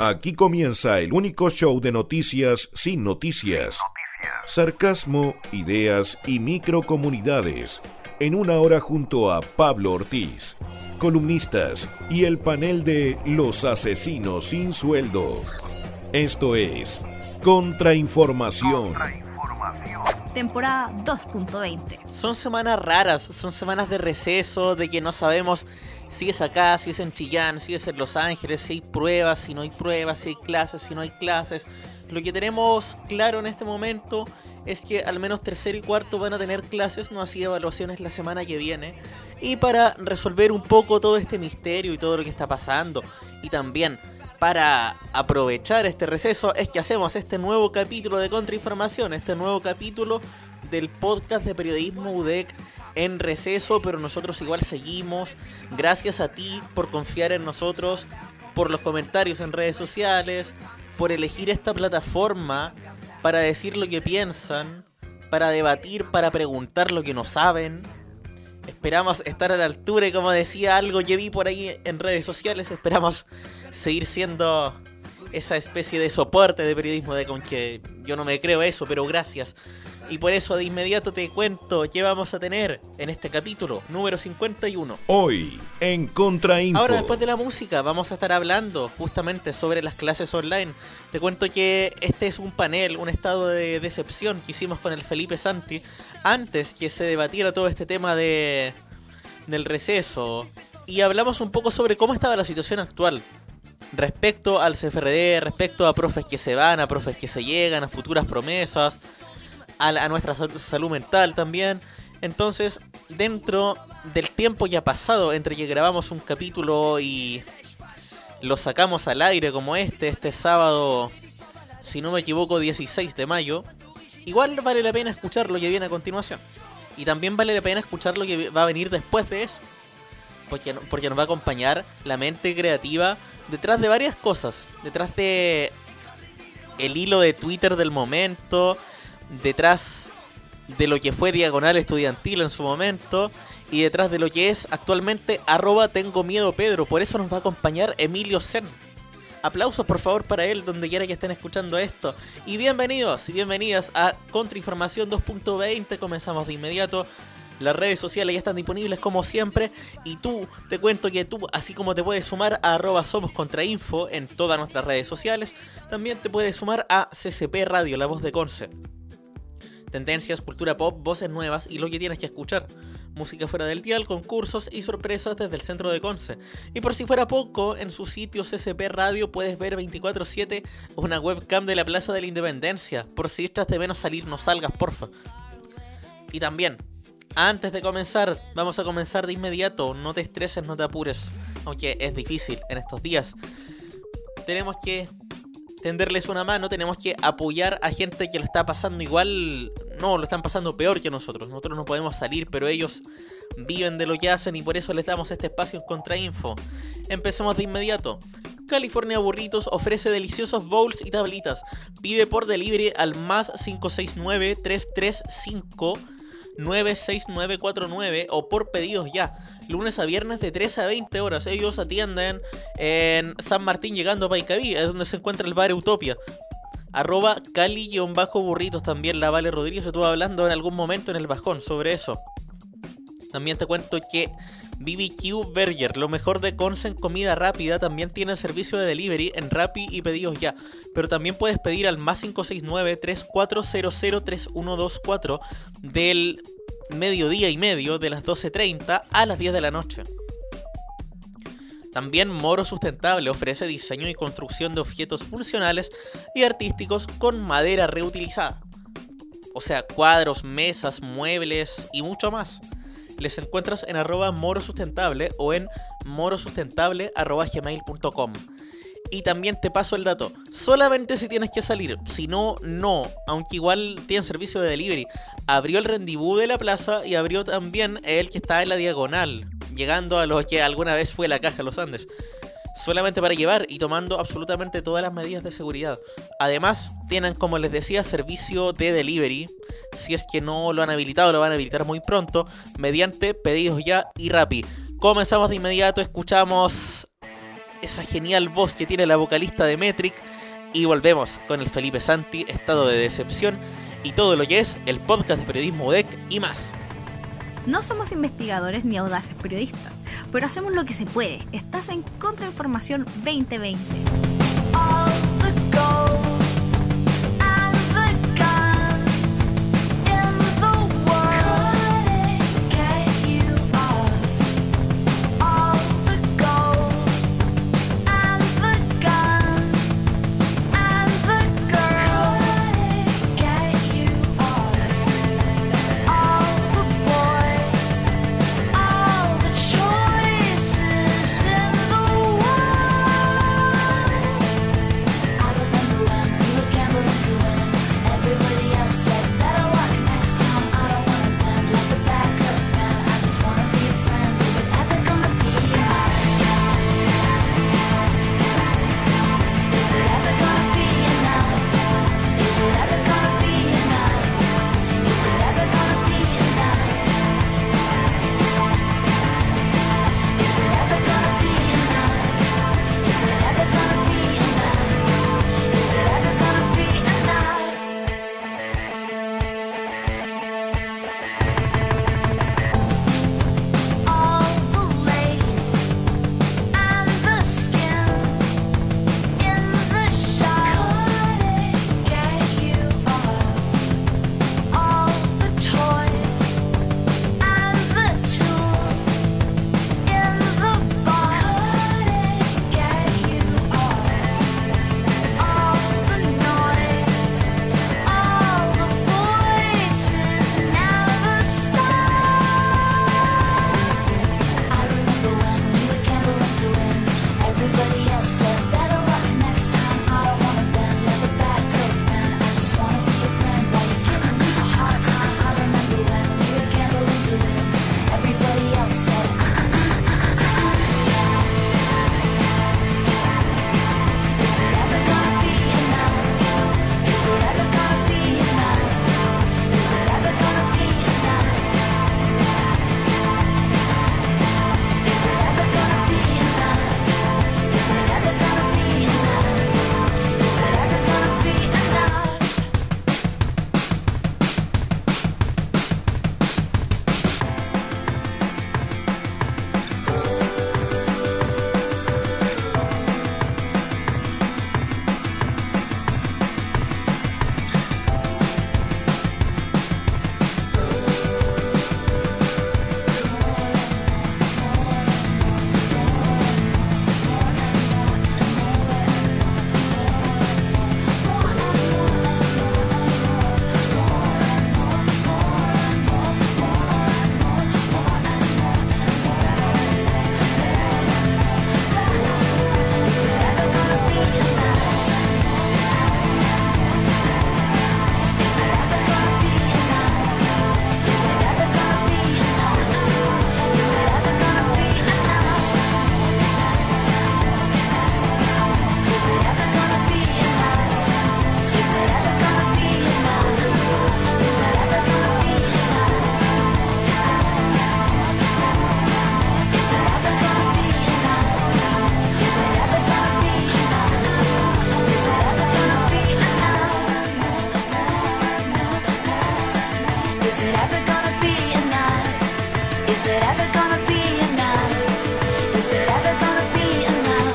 Aquí comienza el único show de noticias sin noticias. Sarcasmo, ideas y microcomunidades. En una hora junto a Pablo Ortiz, columnistas y el panel de Los Asesinos sin Sueldo. Esto es Contrainformación. Temporada 2.20. Son semanas raras, son semanas de receso, de que no sabemos si es acá, si es en Chillán, si es en Los Ángeles, si hay pruebas, si no hay pruebas, si hay clases, si no hay clases. Lo que tenemos claro en este momento es que al menos tercero y cuarto van a tener clases, no así evaluaciones la semana que viene. Y para resolver un poco todo este misterio y todo lo que está pasando, y también para aprovechar este receso, es que hacemos este nuevo capítulo de Contrainformación, este nuevo capítulo del podcast de periodismo UDEC en receso, pero nosotros igual seguimos. Gracias a ti por confiar en nosotros, por los comentarios en redes sociales, por elegir esta plataforma para decir lo que piensan, para debatir, para preguntar lo que no saben. Esperamos estar a la altura y como decía algo que vi por ahí en redes sociales, esperamos seguir siendo esa especie de soporte de periodismo de con que yo no me creo eso, pero gracias. Y por eso de inmediato te cuento qué vamos a tener en este capítulo número 51. Hoy en Contrainfo. Ahora después de la música vamos a estar hablando justamente sobre las clases online. Te cuento que este es un panel, un estado de decepción que hicimos con el Felipe Santi antes que se debatiera todo este tema de del receso y hablamos un poco sobre cómo estaba la situación actual respecto al CFRD, respecto a profes que se van, a profes que se llegan, a futuras promesas, a, nuestra salud mental también. Entonces, dentro del tiempo ya pasado entre que grabamos un capítulo y lo sacamos al aire como este, este sábado, si no me equivoco, 16 de mayo, igual vale la pena escuchar lo que viene a continuación. Y también vale la pena escuchar lo que va a venir después de eso. Porque, porque nos va a acompañar la mente creativa detrás de varias cosas. Detrás de el hilo de Twitter del momento, detrás de lo que fue Diagonal Estudiantil en su momento y detrás de lo que es actualmente arroba tengo miedo Pedro. Por eso nos va a acompañar Emilio Zen. Aplausos por favor para él donde quiera que estén escuchando esto. Y bienvenidos y bienvenidas a Contrainformación 2.20. Comenzamos de inmediato. Las redes sociales ya están disponibles como siempre. Y tú, te cuento que tú, así como te puedes sumar a arroba somos info en todas nuestras redes sociales, también te puedes sumar a CCP Radio, la voz de Conce tendencias, cultura pop, voces nuevas y lo que tienes que escuchar. Música fuera del dial, concursos y sorpresas desde el centro de Conce. Y por si fuera poco, en su sitio CCP Radio puedes ver 24-7 una webcam de la Plaza de la Independencia. Por si estás de menos salir, no salgas, porfa. Y también, antes de comenzar, vamos a comenzar de inmediato. No te estreses, no te apures. Aunque es difícil en estos días. Tenemos que tenderles una mano, tenemos que apoyar a gente que lo está pasando igual, no, lo están pasando peor que nosotros. Nosotros no podemos salir, pero ellos viven de lo que hacen y por eso les damos este espacio en Contrainfo. Empecemos de inmediato. California Burritos ofrece deliciosos bowls y tablitas. Pide por delivery al más 569 335 96949 o por pedidos ya. Lunes a viernes de 13 a 20 horas. Ellos atienden en San Martín llegando a Paicaví, es donde se encuentra el bar Utopia. Arroba Cali-burritos también la Vale Rodríguez estuvo hablando en algún momento en el bajón sobre eso. También te cuento que BBQ Burger, lo mejor de Conce comida rápida, también tiene servicio de delivery en Rappi y pedidos ya. Pero también puedes pedir al más 569-3400-3124 del mediodía y medio de las 12.30 a las 10 de la noche. También Moro Sustentable ofrece diseño y construcción de objetos funcionales y artísticos con madera reutilizada. O sea, cuadros, mesas, muebles y mucho más les encuentras en arroba morosustentable o en morosustentable.gmail.com. Y también te paso el dato. Solamente si tienes que salir. Si no, no. Aunque igual tienen servicio de delivery. Abrió el rendibú de la plaza y abrió también el que está en la diagonal. Llegando a lo que alguna vez fue la caja Los Andes solamente para llevar y tomando absolutamente todas las medidas de seguridad. Además, tienen, como les decía, servicio de delivery. Si es que no lo han habilitado, lo van a habilitar muy pronto, mediante pedidos ya y Rappi. Comenzamos de inmediato, escuchamos esa genial voz que tiene la vocalista de Metric. Y volvemos con el Felipe Santi, estado de decepción y todo lo que es el podcast de periodismo UDEC y más. No somos investigadores ni audaces periodistas, pero hacemos lo que se puede. Estás en Contrainformación 2020.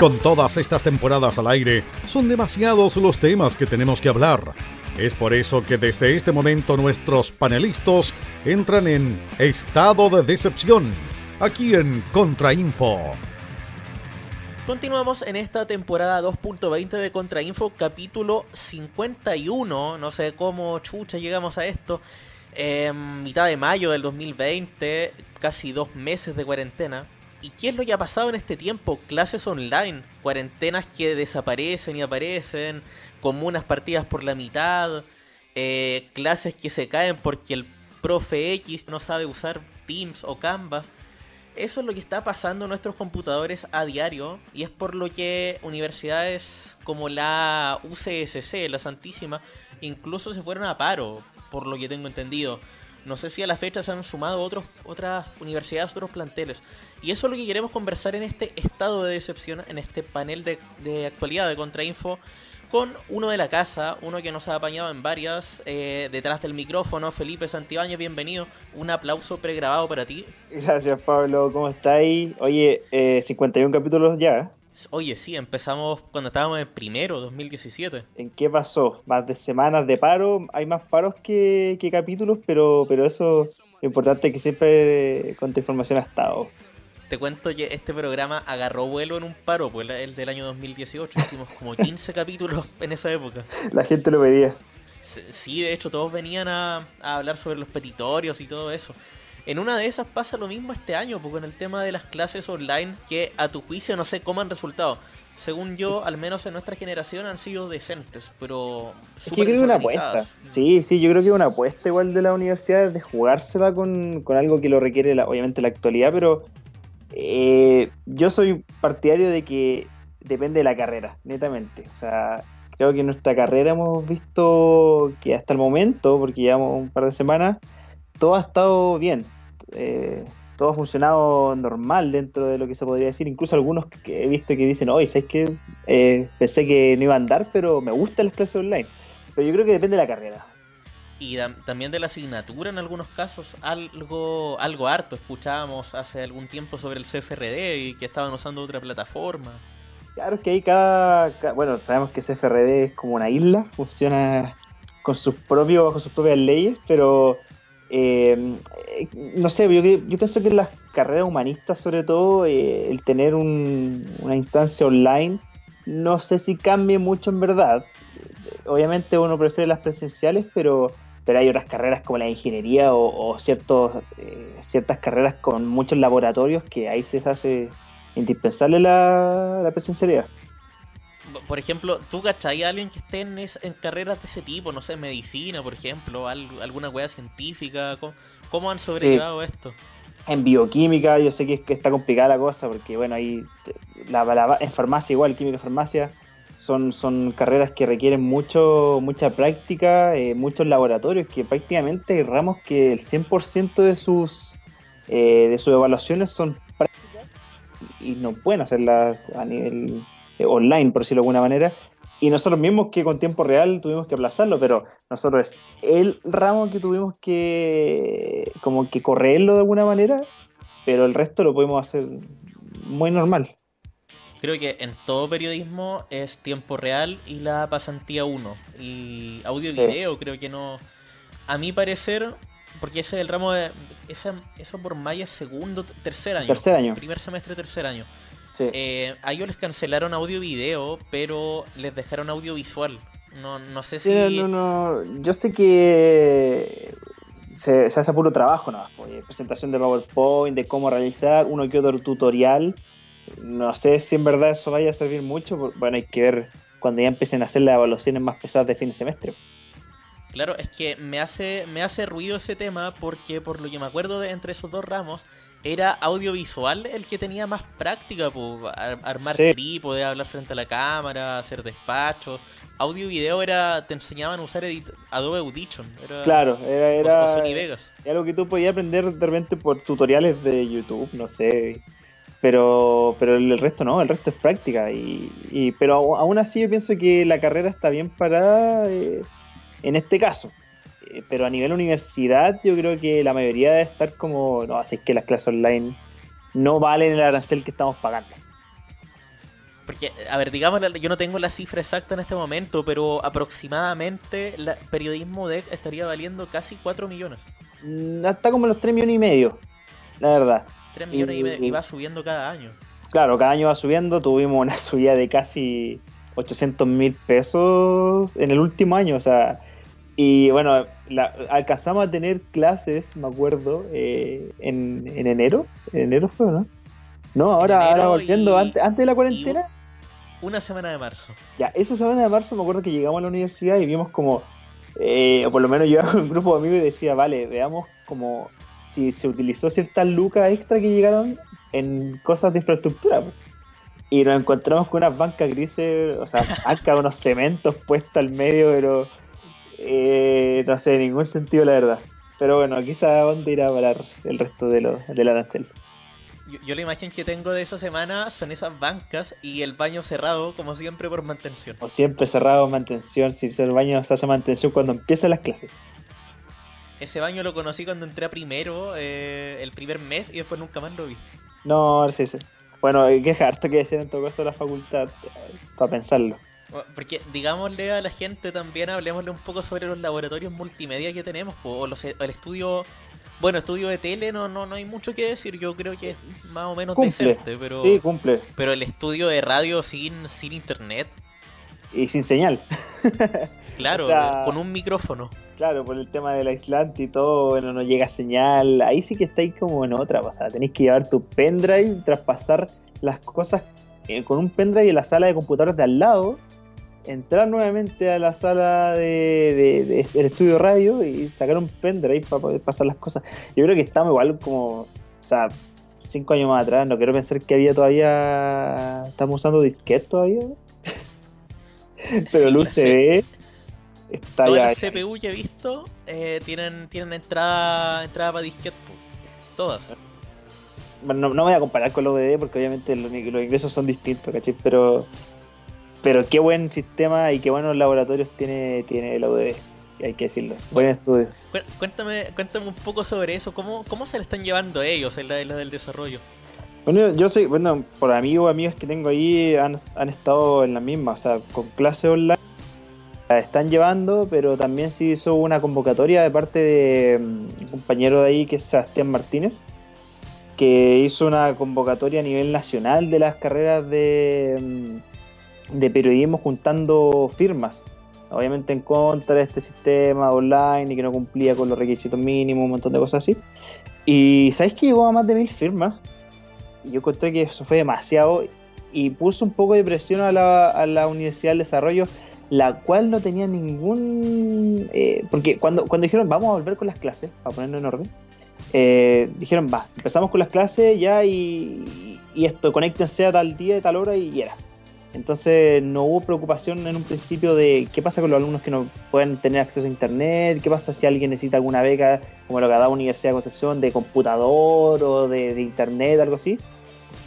Con todas estas temporadas al aire, son demasiados los temas que tenemos que hablar. Es por eso que desde este momento nuestros panelistas entran en estado de decepción, aquí en Contrainfo. Continuamos en esta temporada 2.20 de Contrainfo, capítulo 51. No sé cómo chucha llegamos a esto. mitad de mayo del 2020, casi dos meses de cuarentena. ¿Y qué es lo que ha pasado en este tiempo? Clases online, cuarentenas que desaparecen y aparecen, comunas partidas por la mitad, eh, clases que se caen porque el profe X no sabe usar Teams o Canvas. Eso es lo que está pasando en nuestros computadores a diario y es por lo que universidades como la UCSC, la Santísima, incluso se fueron a paro, por lo que tengo entendido. No sé si a la fecha se han sumado otros, otras universidades, otros planteles. Y eso es lo que queremos conversar en este estado de decepción, en este panel de, de actualidad de Contrainfo, con uno de la casa, uno que nos ha apañado en varias, eh, detrás del micrófono, Felipe Santibáñez, bienvenido. Un aplauso pregrabado para ti. Gracias Pablo, ¿cómo estáis? Oye, eh, 51 capítulos ya. Oye, sí, empezamos cuando estábamos en primero, 2017. ¿En qué pasó? Más de semanas de paro, hay más paros que, que capítulos, pero, pero eso lo importante es que siempre con información ha estado. Te cuento que este programa agarró vuelo en un paro, pues el del año 2018. Hicimos como 15 capítulos en esa época. La gente lo pedía. Sí, de hecho, todos venían a, a hablar sobre los petitorios y todo eso. En una de esas pasa lo mismo este año, porque con el tema de las clases online, que a tu juicio no sé cómo han resultado. Según yo, al menos en nuestra generación han sido decentes, pero... Es que yo creo que una apuesta. Sí, sí, yo creo que una apuesta igual de la universidad es de jugársela con, con algo que lo requiere la, obviamente la actualidad, pero eh, yo soy partidario de que depende de la carrera, netamente. O sea, creo que en nuestra carrera hemos visto que hasta el momento, porque llevamos un par de semanas, todo ha estado bien. Eh, todo ha funcionado normal dentro de lo que se podría decir. Incluso algunos que he visto que dicen, oye, ¿sabes qué? Eh, pensé que no iba a andar, pero me gustan las clases online. Pero yo creo que depende de la carrera. Y también de la asignatura en algunos casos, algo, algo harto. Escuchábamos hace algún tiempo sobre el CFRD y que estaban usando otra plataforma. Claro, es que ahí cada, cada, Bueno, sabemos que CFRD es como una isla, funciona con sus propios, bajo sus propias leyes, pero eh, no sé, yo, yo, pienso que en las carreras humanistas, sobre todo, eh, el tener un, una instancia online, no sé si cambie mucho en verdad. Obviamente uno prefiere las presenciales, pero, pero hay otras carreras como la ingeniería o, ciertos, eh, ciertas carreras con muchos laboratorios que ahí se hace indispensable la presencialidad por ejemplo, ¿tú cachai a alguien que esté en, es, en, carreras de ese tipo? No sé, medicina, por ejemplo, al, alguna hueá científica. ¿Cómo, cómo han sobrellevado sí. esto? En bioquímica, yo sé que, que, está complicada la cosa, porque bueno, ahí la, la, en farmacia igual, química y farmacia, son, son carreras que requieren mucho mucha práctica, eh, muchos laboratorios, que prácticamente hay ramos que el 100% de sus, eh, de sus evaluaciones son prácticas y no pueden hacerlas a nivel eh, online, por decirlo de alguna manera, y nosotros mismos que con tiempo real tuvimos que aplazarlo, pero nosotros es el ramo que tuvimos que como que correrlo de alguna manera, pero el resto lo podemos hacer muy normal. Creo que en todo periodismo es tiempo real y la pasantía 1. Y audio y video sí. creo que no... A mi parecer, porque ese es el ramo de... Eso por Maya segundo, tercer año. Tercer año. Primer semestre, tercer año. Sí. Eh, a ellos les cancelaron audio video, pero les dejaron audiovisual. No, no sé si. No, no. Yo sé que se, se hace puro trabajo, ¿no? Presentación de PowerPoint, de cómo realizar uno que otro tutorial. No sé si en verdad eso vaya a servir mucho. Bueno, hay que ver cuando ya empiecen a hacer las evaluaciones más pesadas de fin de semestre. Claro, es que me hace, me hace ruido ese tema porque por lo que me acuerdo de entre esos dos ramos, era audiovisual el que tenía más práctica, pues, armar sí. trípode, hablar frente a la cámara, hacer despachos. Audio y video era, te enseñaban a usar edit Adobe Audition. Era, claro, era, era, Sony Vegas. era algo que tú podías aprender de repente por tutoriales de YouTube, no sé. Pero, pero el resto no, el resto es práctica. Y, y pero aún así yo pienso que la carrera está bien parada eh, en este caso pero a nivel universidad yo creo que la mayoría debe estar como, no, así es que las clases online no valen el arancel que estamos pagando. Porque, a ver, digamos, yo no tengo la cifra exacta en este momento, pero aproximadamente el periodismo de estaría valiendo casi 4 millones. Está como los 3 millones y medio, la verdad. 3 millones y, y medio, y va subiendo cada año. Claro, cada año va subiendo, tuvimos una subida de casi 800 mil pesos en el último año, o sea, y bueno, la, alcanzamos a tener clases, me acuerdo, eh, en, en, enero. ¿En enero fue, no? No, ahora, ahora volviendo, y, antes, antes de la cuarentena. Una semana de marzo. Ya, esa semana de marzo me acuerdo que llegamos a la universidad y vimos como, eh, o por lo menos yo un grupo de amigos y decía, vale, veamos como si se utilizó ciertas lucas extra que llegaron en cosas de infraestructura. Y nos encontramos con unas bancas grises, o sea, bancas, unos cementos puestos al medio, pero eh, no sé, ningún sentido la verdad. Pero bueno, quizá dónde irá a parar el resto de lo, del arancel. Yo, yo la imagen que tengo de esa semana son esas bancas y el baño cerrado, como siempre, por mantención. O siempre cerrado, mantención. Si el baño se hace mantención cuando empiezan las clases. Ese baño lo conocí cuando entré a primero, eh, el primer mes, y después nunca más lo vi. No, sí, sí. Bueno, que es harto que decir en todo caso la facultad, eh, para pensarlo. Porque, digámosle a la gente también, hablemosle un poco sobre los laboratorios multimedia que tenemos, o los, el estudio... Bueno, estudio de tele no, no, no hay mucho que decir, yo creo que es más o menos Cumple. decente, pero, Sí, cumple. pero el estudio de radio sin, sin internet, Y sin señal. claro, O sea- con un micrófono. Claro, por el tema del aislante y todo, bueno, no llega señal. Ahí sí que estáis como en otra pasada. Tenéis que llevar tu pendrive, traspasar las cosas eh, con un pendrive en la sala de computadores de al lado, entrar nuevamente a la sala de, de- de- del estudio radio y sacar un pendrive para poder pasar las cosas. Yo creo que estamos igual como, o sea, cinco años más atrás. No quiero pensar que había todavía, estamos usando disquete todavía. Pero Sí, el USB está Todas ya. las CPU que he visto eh, tienen, tienen entrada, entrada para disquete, po. todas. No, no voy a comparar con los ODD porque obviamente los, los ingresos son distintos, ¿cachai? Pero, pero qué buen sistema y qué buenos laboratorios tiene, tiene el ODD, hay que decirlo. Buen estudio. Cu- Cuéntame, cuéntame un poco sobre eso, ¿cómo, cómo se le están llevando ellos en la, en la del desarrollo? Bueno, yo sé, bueno, por amigos amigos que tengo ahí han, han estado en la misma, o sea, con clases online la están llevando, pero también se hizo una convocatoria de parte de mm, un compañero de ahí que es Sebastián Martínez, que hizo una convocatoria a nivel nacional de las carreras de, mm, de periodismo juntando firmas. Obviamente en contra de este sistema online y que no cumplía con los requisitos mínimos, un montón de cosas así. Y ¿sabes que llegó a más de mil firmas? Yo encontré que eso fue demasiado y puso un poco de presión a la, a la Universidad del Desarrollo, la cual no tenía ningún... eh, porque cuando, cuando dijeron vamos a volver con las clases, para ponerlo en orden, eh, dijeron va, empezamos con las clases ya y, y esto, conéctense a tal día y tal hora y, y era. Entonces no hubo preocupación en un principio de qué pasa con los alumnos que no pueden tener acceso a internet, qué pasa si alguien necesita alguna beca, como lo que da Universidad de Concepción, de computador o de, internet, algo así.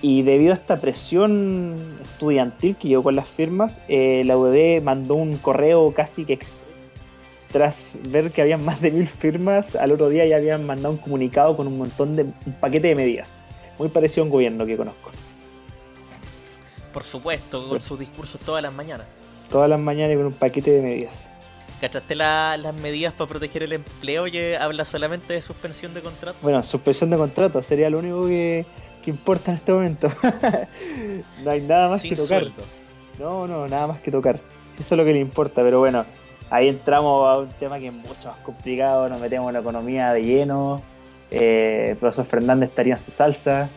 Y debido a esta presión estudiantil que llegó con las firmas, eh, la UD mandó un correo casi que tras ver que habían más de mil firmas, al otro día ya habían mandado un comunicado con un montón de un paquete de medidas. Muy parecido a un gobierno que conozco. Por supuesto, con sus discursos todas las mañanas. Todas las mañanas y con un paquete de medidas. ¿Cachaste la- las medidas para proteger el empleo que habla solamente de suspensión de contrato? Bueno, suspensión de contrato sería lo único que, que importa en este momento. no hay nada más Sin que tocar. sueldo. No, no, nada más que tocar. Eso es lo que le importa, pero bueno, ahí entramos a un tema que es mucho más complicado, nos metemos en la economía de lleno. Eh, el profesor Fernández estaría en su salsa.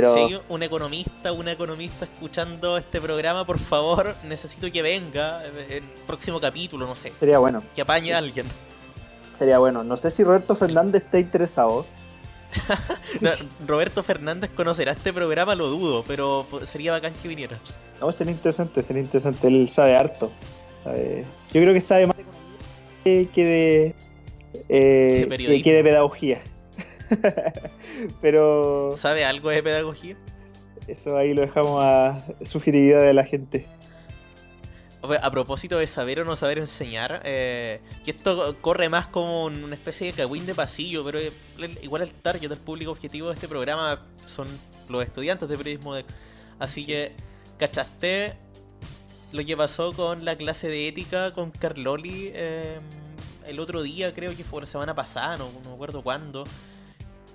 Pero Si hay un economista, una economista escuchando este programa, por favor, necesito que venga en el próximo capítulo, no sé. sería bueno, Que apañe a alguien. sería bueno. No sé si Roberto Fernández está interesado. No, Roberto Fernández conocerá este programa, lo dudo, pero sería bacán que viniera. No, sería interesante, sería interesante. Él sabe harto. Sabe... Yo creo que sabe más de economía que- de, eh, que de pedagogía. pero ¿Sabe algo de pedagogía? eso ahí lo dejamos a sugestividad de la gente. A propósito de saber o no saber enseñar, eh, que esto corre más como un- una especie de cagüín de pasillo, pero eh, igual el target, el público objetivo de este programa son los estudiantes de periodismo. De... Así que, ¿cachaste lo que pasó con la clase de ética con Carloli eh, el otro día? Creo que fue la semana pasada, no, no me acuerdo cuándo.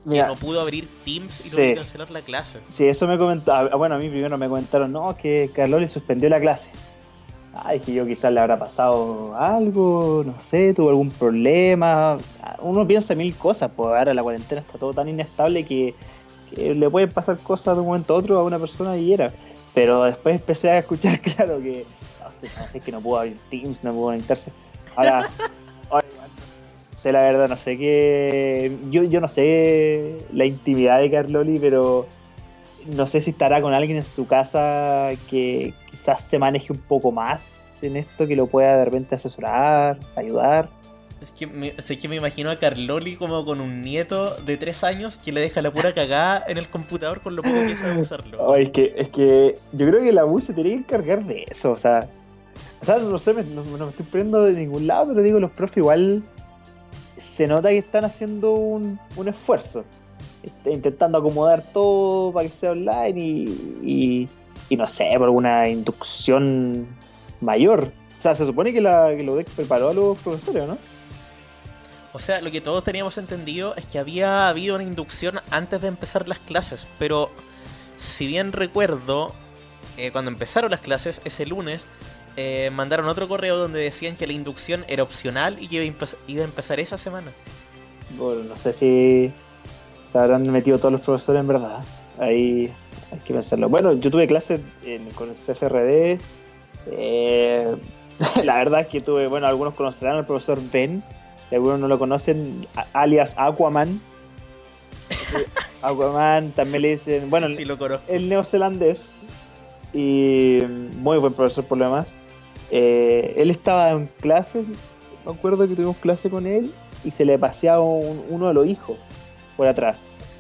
Que Mira, no pudo abrir Teams y sí. tuvo que cancelar la clase. Sí, eso me comentaba. Bueno, a mí primero me comentaron, no, que Carloli suspendió la clase. Ah, dije yo, quizás le habrá pasado algo, no sé, tuvo algún problema. Ah, Uno piensa mil cosas, pues ahora la cuarentena está todo tan inestable que, que le pueden pasar cosas de un momento a otro a una persona y era. Pero después empecé a escuchar, claro, que no, que no pudo abrir Teams, no pudo conectarse. Ahora, sé la verdad, no sé qué. Yo, yo no sé la intimidad de Carloli, pero no sé si estará con alguien en su casa que quizás se maneje un poco más en esto, que lo pueda de repente asesorar, ayudar. Es que, me, es que me imagino a Carloli como con un nieto de tres años que le deja la pura cagada en el computador con lo poco que sabe usarlo. Oh, es, que, es que yo creo que la U se tiene que encargar de eso, o sea. O sea, no sé, no, no me estoy poniendo de ningún lado, pero digo, los profes igual se nota que están haciendo un, un esfuerzo. Está intentando acomodar todo para que sea online y, y, y no sé, por alguna inducción mayor. O sea, se supone que la, que UDEC preparó a los profesores, ¿no? O sea, lo que todos teníamos entendido es que había habido una inducción antes de empezar las clases, pero si bien recuerdo, eh, cuando empezaron las clases, ese lunes, eh, mandaron otro correo donde decían que la inducción era opcional y que iba a, empezar esa semana. Bueno, no sé si se habrán metido todos los profesores en verdad. Ahí hay que pensarlo. Bueno, yo tuve clases con el CFRD. eh, la verdad es que tuve, bueno, algunos conocerán al profesor Ben, y algunos no lo conocen, alias Aquaman. Aquaman también le dicen, bueno, Sí lo conozco. el neozelandés y muy buen profesor por lo demás. Eh, él estaba en clase, me acuerdo que tuvimos clase con él y se le paseaba un- uno de los hijos por atrás.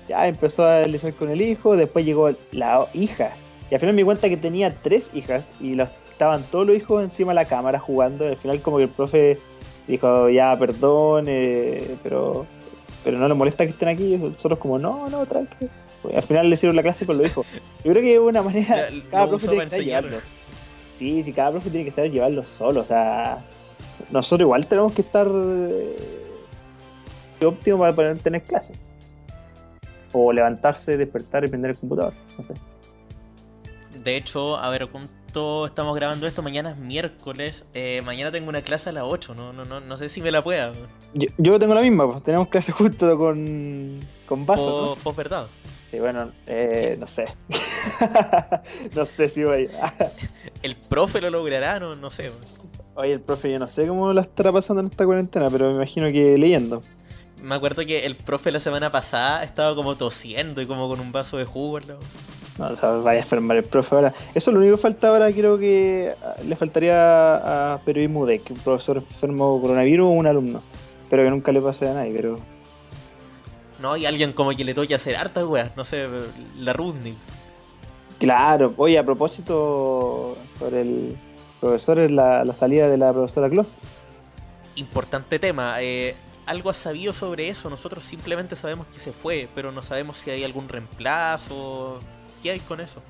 Ya empezó a deslizar con el hijo, después llegó la hija y al final me di cuenta que tenía tres hijas y los, estaban todos los hijos encima de la cámara jugando. Al final como que el profe dijo ya perdón, eh, pero pero no le molesta que estén aquí. Y nosotros como no, no, tranqui. Pues, al final le hicieron la clase con los hijos. Yo creo que es una manera. Ya, cada profe tiene que. Sí, sí, cada profe tiene que saber llevarlo solo. O sea, nosotros igual tenemos que estar eh, óptimo para poder tener clases. O levantarse, despertar y prender el computador. No sé. De hecho, a ver, ¿cuánto estamos grabando esto? Mañana es miércoles. eh, mañana tengo una clase a las 8. No, no, no, no sé si me la pueda. Yo, yo tengo la misma, pues. Tenemos clase justo con, con vaso, ¿no? Po- Post verdad. Sí, bueno, eh, no sé. no sé si voy. El profe lo logrará, no, no sé. Oye, el profe, yo no sé cómo la estará pasando en esta cuarentena, pero me imagino que leyendo. Me acuerdo que el profe la semana pasada estaba como tosiendo y como con un vaso de jugo. al lado. No, o sea, vaya a enfermar el profe ahora. Eso es lo único que falta ahora, creo que ah, le faltaría a periodismo de que un profesor enfermo coronavirus o un alumno. Pero que nunca le pase a nadie, pero. No, y alguien como que le toque hacer hartas weas. No sé, la Rudnick. Claro, oye, a propósito sobre el profesor, es la, la salida de la profesora Kloss. Importante tema. eh, algo has sabido sobre eso. Nosotros simplemente sabemos que se fue, pero no sabemos si hay algún reemplazo. ¿Qué hay con eso?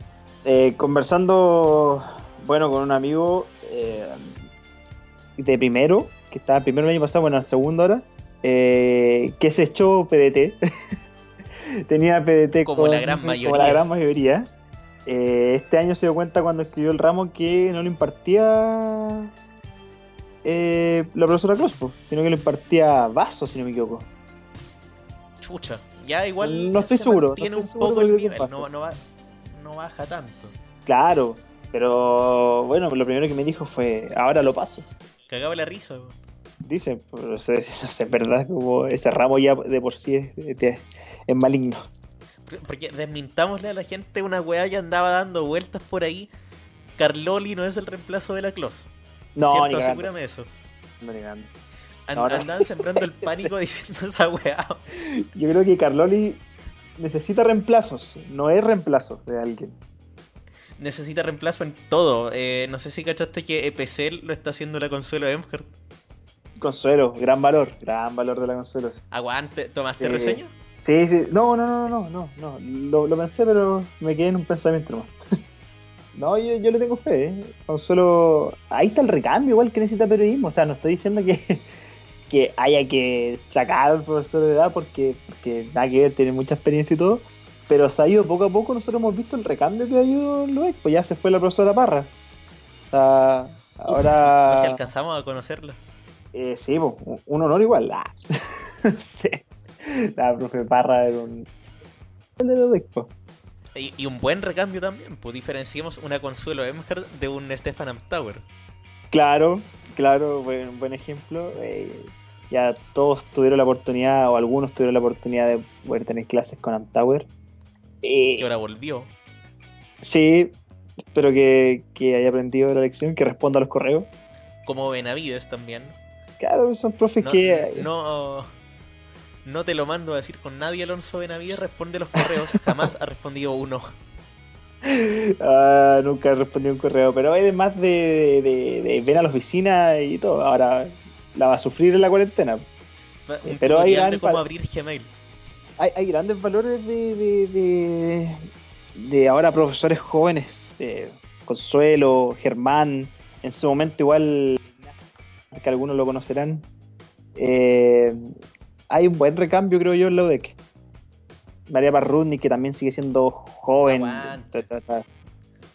Eh, conversando, bueno, con un amigo eh, de primero, que estaba primero el año pasado, bueno, en segundo ahora, eh, que se echó PDT. Tenía PDT Como la gran Como la mayoría. gran mayoría. Eh, este año se dio cuenta cuando escribió el ramo que no lo impartía eh, la profesora Clospo, sino que lo impartía Vaso, si no me equivoco. Chucha. Ya igual. No estoy se seguro, no Tiene estoy un seguro, poco el nivel. No, no, va- no baja tanto. Claro, pero bueno, lo primero que me dijo fue, ahora lo paso. Cagaba la risa. Dicen, pero no sé, no sé, verdad, como ese ramo ya de por sí es, es- es maligno. Porque desmintámosle a la gente una weá que andaba dando vueltas por ahí. Carloli no es el reemplazo de la Clos. No, ¿Cierto? ni Asegúrame eso. no, ni cagando. An- No, no. Andaban sembrando el pánico diciendo esa weá. Yo creo que Carloli necesita reemplazos, no es reemplazo de alguien. Necesita reemplazo en todo. Eh, no sé si cachaste que EPCL lo está haciendo la Consuelo Emhart. Consuelo, gran valor, gran valor de la Consuelo. sí. Aguante, ¿tomaste Sí. reseña? Sí, sí, no, no, no, no, no, no, lo, lo pensé, pero me quedé en un pensamiento nomás. No, yo, yo le tengo fe, ¿eh? Consuelo, ahí está el recambio, igual que necesita periodismo, o sea, no estoy diciendo que, que haya que sacar al profesor de edad porque, porque nada que ver, tiene mucha experiencia y todo, pero se ha ido poco a poco, nosotros hemos visto el recambio que ha ido Luis, pues ya se fue la profesora Parra. O sea, ahora... que alcanzamos a conocerla. Eh, sí, un honor igual. Ah. sí. La profe Parra era un. Y, y un buen recambio también. Pues diferenciemos una Consuelo Emhart de un Stefan Amtauer. Claro, claro, buen, buen ejemplo. Eh, ya todos tuvieron la oportunidad, o algunos tuvieron la oportunidad de poder tener clases con Amtower. Eh, Que ahora volvió. sí, espero que, que haya aprendido la lección, que responda a los correos. Como Benavides también. Claro, son profes No, que. no, no te lo mando a decir con nadie, Alonso Benavides. Responde los correos. Jamás ha respondido uno. Ah, nunca respondí un correo, pero además de, de, de ven a la oficina y todo. Ahora la va a sufrir en la cuarentena. Pero hay tutorial de gran- cómo abrir Gmail. Hay, hay grandes valores de, de, de, de ahora profesores jóvenes. eh, Consuelo, Germán, en su momento igual, que algunos lo conocerán. Eh, hay un buen recambio, creo yo, en la UDEC. María Parrudni, que también sigue siendo joven.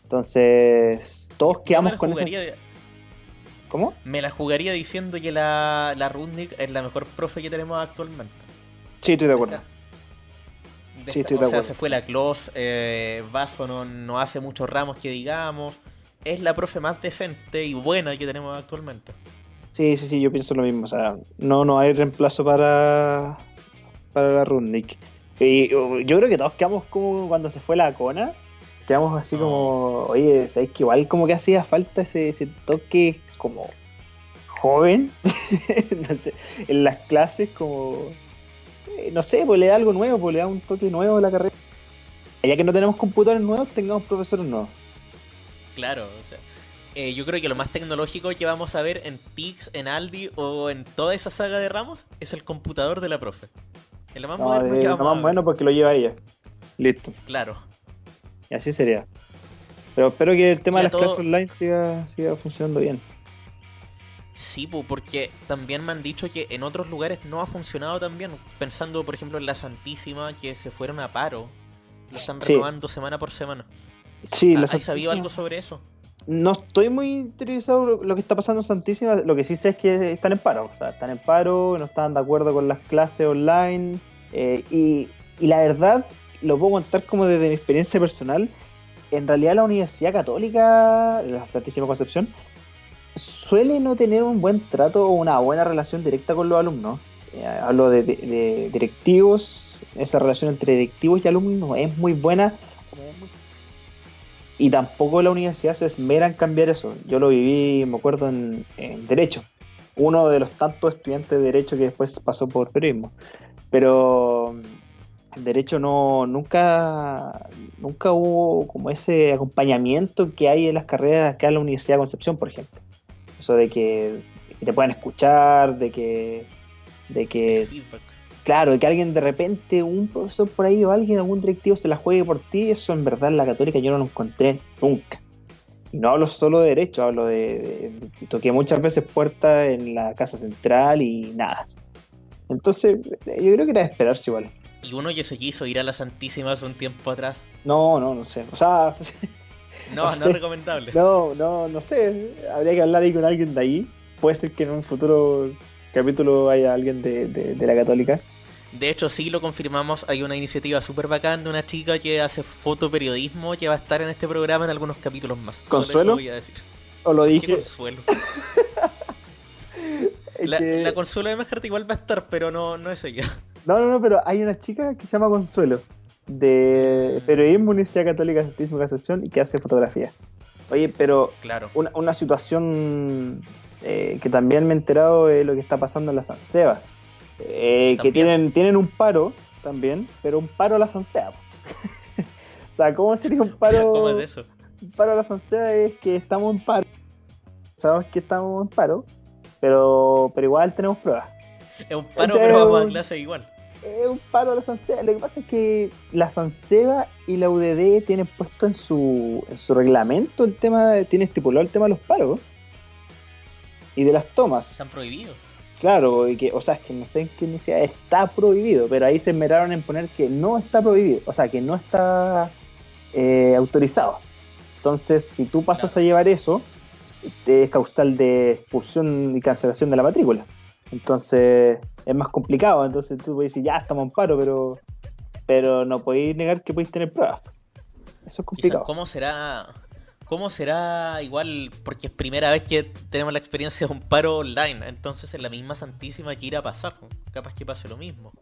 Entonces, todos quedamos con jugaría- ¿Cómo? Me la jugaría diciendo que la, la Rudnick es la mejor profe que tenemos actualmente. Sí, estoy de acuerdo. De Sí, esta- estoy de o sea, acuerdo. se fue la Clos, eh, Vaso no, no hace muchos ramos que digamos. Es la profe más decente y buena que tenemos actualmente. Sí, sí, sí, yo pienso lo mismo. O sea, no, no hay reemplazo para, para la Rudnick. Y yo creo que todos quedamos como cuando se fue la Cona. Quedamos así como, oye, ¿sabes que igual como que hacía falta ese, ese toque como joven? no sé, en las clases como, eh, no sé, pues le da algo nuevo, pues le da un toque nuevo a la carrera. Ya que no tenemos computadores nuevos, tengamos profesores nuevos. Claro, o sea. Eh, yo creo que lo más tecnológico que vamos a ver en Pix, en Aldi o en toda esa saga de ramos es el computador de la profe. Es lo más No, moderno eh, que lo vamos a más ver. bueno porque lo lleva ella. Listo. Claro. Y así sería. Pero espero que el tema Ya de las todo- clases online siga, siga funcionando bien. Sí, porque también me han dicho que en otros lugares no ha funcionado tan bien. Pensando, por ejemplo, en la Santísima, que se fueron a paro. Lo están Sí. renovando semana por semana. Sí, ¿Ha- la ¿Has sabido algo sobre eso? No estoy muy interesado en lo que está pasando en Santísima. Lo que sí sé es que están en paro. O sea, están en paro, no están de acuerdo con las clases online. eh, y, y la verdad, lo puedo contar como desde mi experiencia personal. En realidad la Universidad Católica, la Santísima Concepción, suele no tener un buen trato o una buena relación directa con los alumnos. Eh, hablo de, de- de directivos, esa relación entre directivos y alumnos no es muy buena. es muy y tampoco la universidad se esmera en cambiar eso. Yo lo viví, me acuerdo, en, Derecho. Uno de los tantos estudiantes de Derecho que después pasó por periodismo. Pero en Derecho no, nunca, nunca hubo como ese acompañamiento que hay en las carreras acá en la Universidad de Concepción, por ejemplo. Eso de que, te puedan escuchar, de que, de que feedback. Claro, que alguien de repente, un profesor por ahí o alguien, algún directivo se la juegue por ti, eso en verdad en la católica yo no lo encontré nunca. Y no hablo solo de derecho, hablo de, de- toqué muchas veces puertas en la casa central y nada. Entonces, yo creo que era de esperarse igual. Y uno que se quiso ir a la Santísima hace un tiempo atrás. No, no, no sé. O sea, No, No no, sé. es recomendable. no, no, no sé. Habría que hablar ahí con alguien de ahí. Puede ser que en un futuro capítulo haya alguien de, de- de la católica. De hecho, sí lo confirmamos. Hay una iniciativa súper bacán de una chica que hace fotoperiodismo que va a estar en este programa en algunos capítulos más. ¿Consuelo? voy a decir. O lo ¿Qué dije. consuelo? La, que- la consuelo de Mejart igual va a estar, pero no, no es ella. No, no, no, pero hay una chica que se llama Consuelo, de periodismo Universidad Católica de Santísima Concepción y que hace fotografía. Oye, pero Claro. una, una situación eh, que también me he enterado de lo que está pasando en la Sanseba. Eh, que tienen, tienen un paro también, pero un paro a la Sanseba. o sea, ¿cómo sería un paro? ¿Cómo es eso? Un paro a la Sanseba es que estamos en paro. Sabemos que estamos en paro, pero, pero igual tenemos pruebas. Es un paro, pero vamos a clase igual. Es un paro a la Sanseba. Lo que pasa es que la Sanseba y la UDD tienen puesto en su, en su reglamento el tema, tiene estipulado el tema de los paros y de las tomas. Están prohibidos. Claro, y que, o sea, es que no sé en qué universidad está prohibido, pero ahí se esmeraron en poner que no está prohibido, o sea, que no está eh, autorizado. Entonces, si tú pasas Claro. a llevar eso, te es causal de expulsión y cancelación de la matrícula. Entonces, es más complicado. Entonces, tú puedes decir, ya estamos en paro, pero, pero no podéis negar que podéis tener pruebas. Eso es complicado. ¿Cómo será? ¿Cómo será igual? Porque es primera vez que tenemos la experiencia de un paro online. Entonces, en la misma Santísima que irá a pasar. Capaz que pase lo mismo.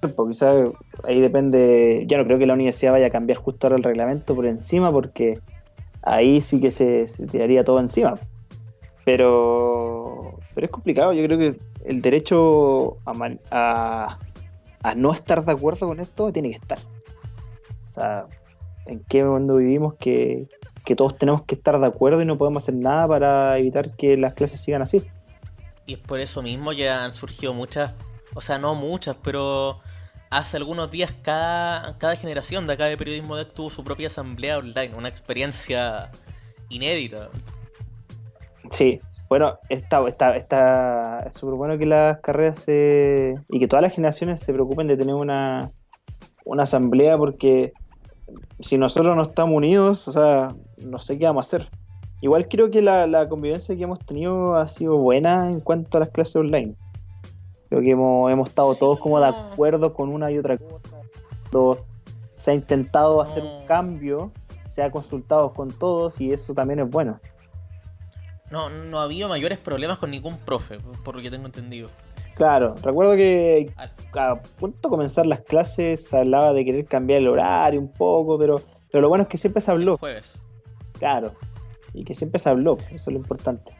Porque quizás ahí depende. Yo no creo que la universidad vaya a cambiar justo ahora el reglamento por encima, porque ahí sí que se, tiraría todo encima. Pero, pero es complicado. Yo creo que el derecho a, a no estar de acuerdo con esto tiene que estar. O sea, ¿en qué mundo vivimos que, que todos tenemos que estar de acuerdo y no podemos hacer nada para evitar que las clases sigan así? Y es por eso mismo ya han surgido muchas, o sea, no muchas, pero hace algunos días cada, cada generación de acá de Periodismo Deck tuvo su propia asamblea online, una experiencia inédita. Sí, bueno, está, está, está es súper bueno que las carreras se, y que todas las generaciones se preocupen de tener una, una asamblea porque si nosotros no estamos unidos, o sea, no sé qué vamos a hacer. Igual creo que la, la convivencia que hemos tenido ha sido buena en cuanto a las clases online. Creo que hemos, hemos estado todos como de acuerdo con una y otra cosa. Se ha intentado hacer un cambio, se ha consultado con todos y eso también es bueno. No, no ha habido mayores problemas con ningún profe, por lo que tengo entendido. Claro, recuerdo que Ah, a punto de comenzar las clases se hablaba de querer cambiar el horario un poco, pero, pero lo bueno es que siempre se habló, Jueves. Claro, y que siempre se habló, eso es lo importante.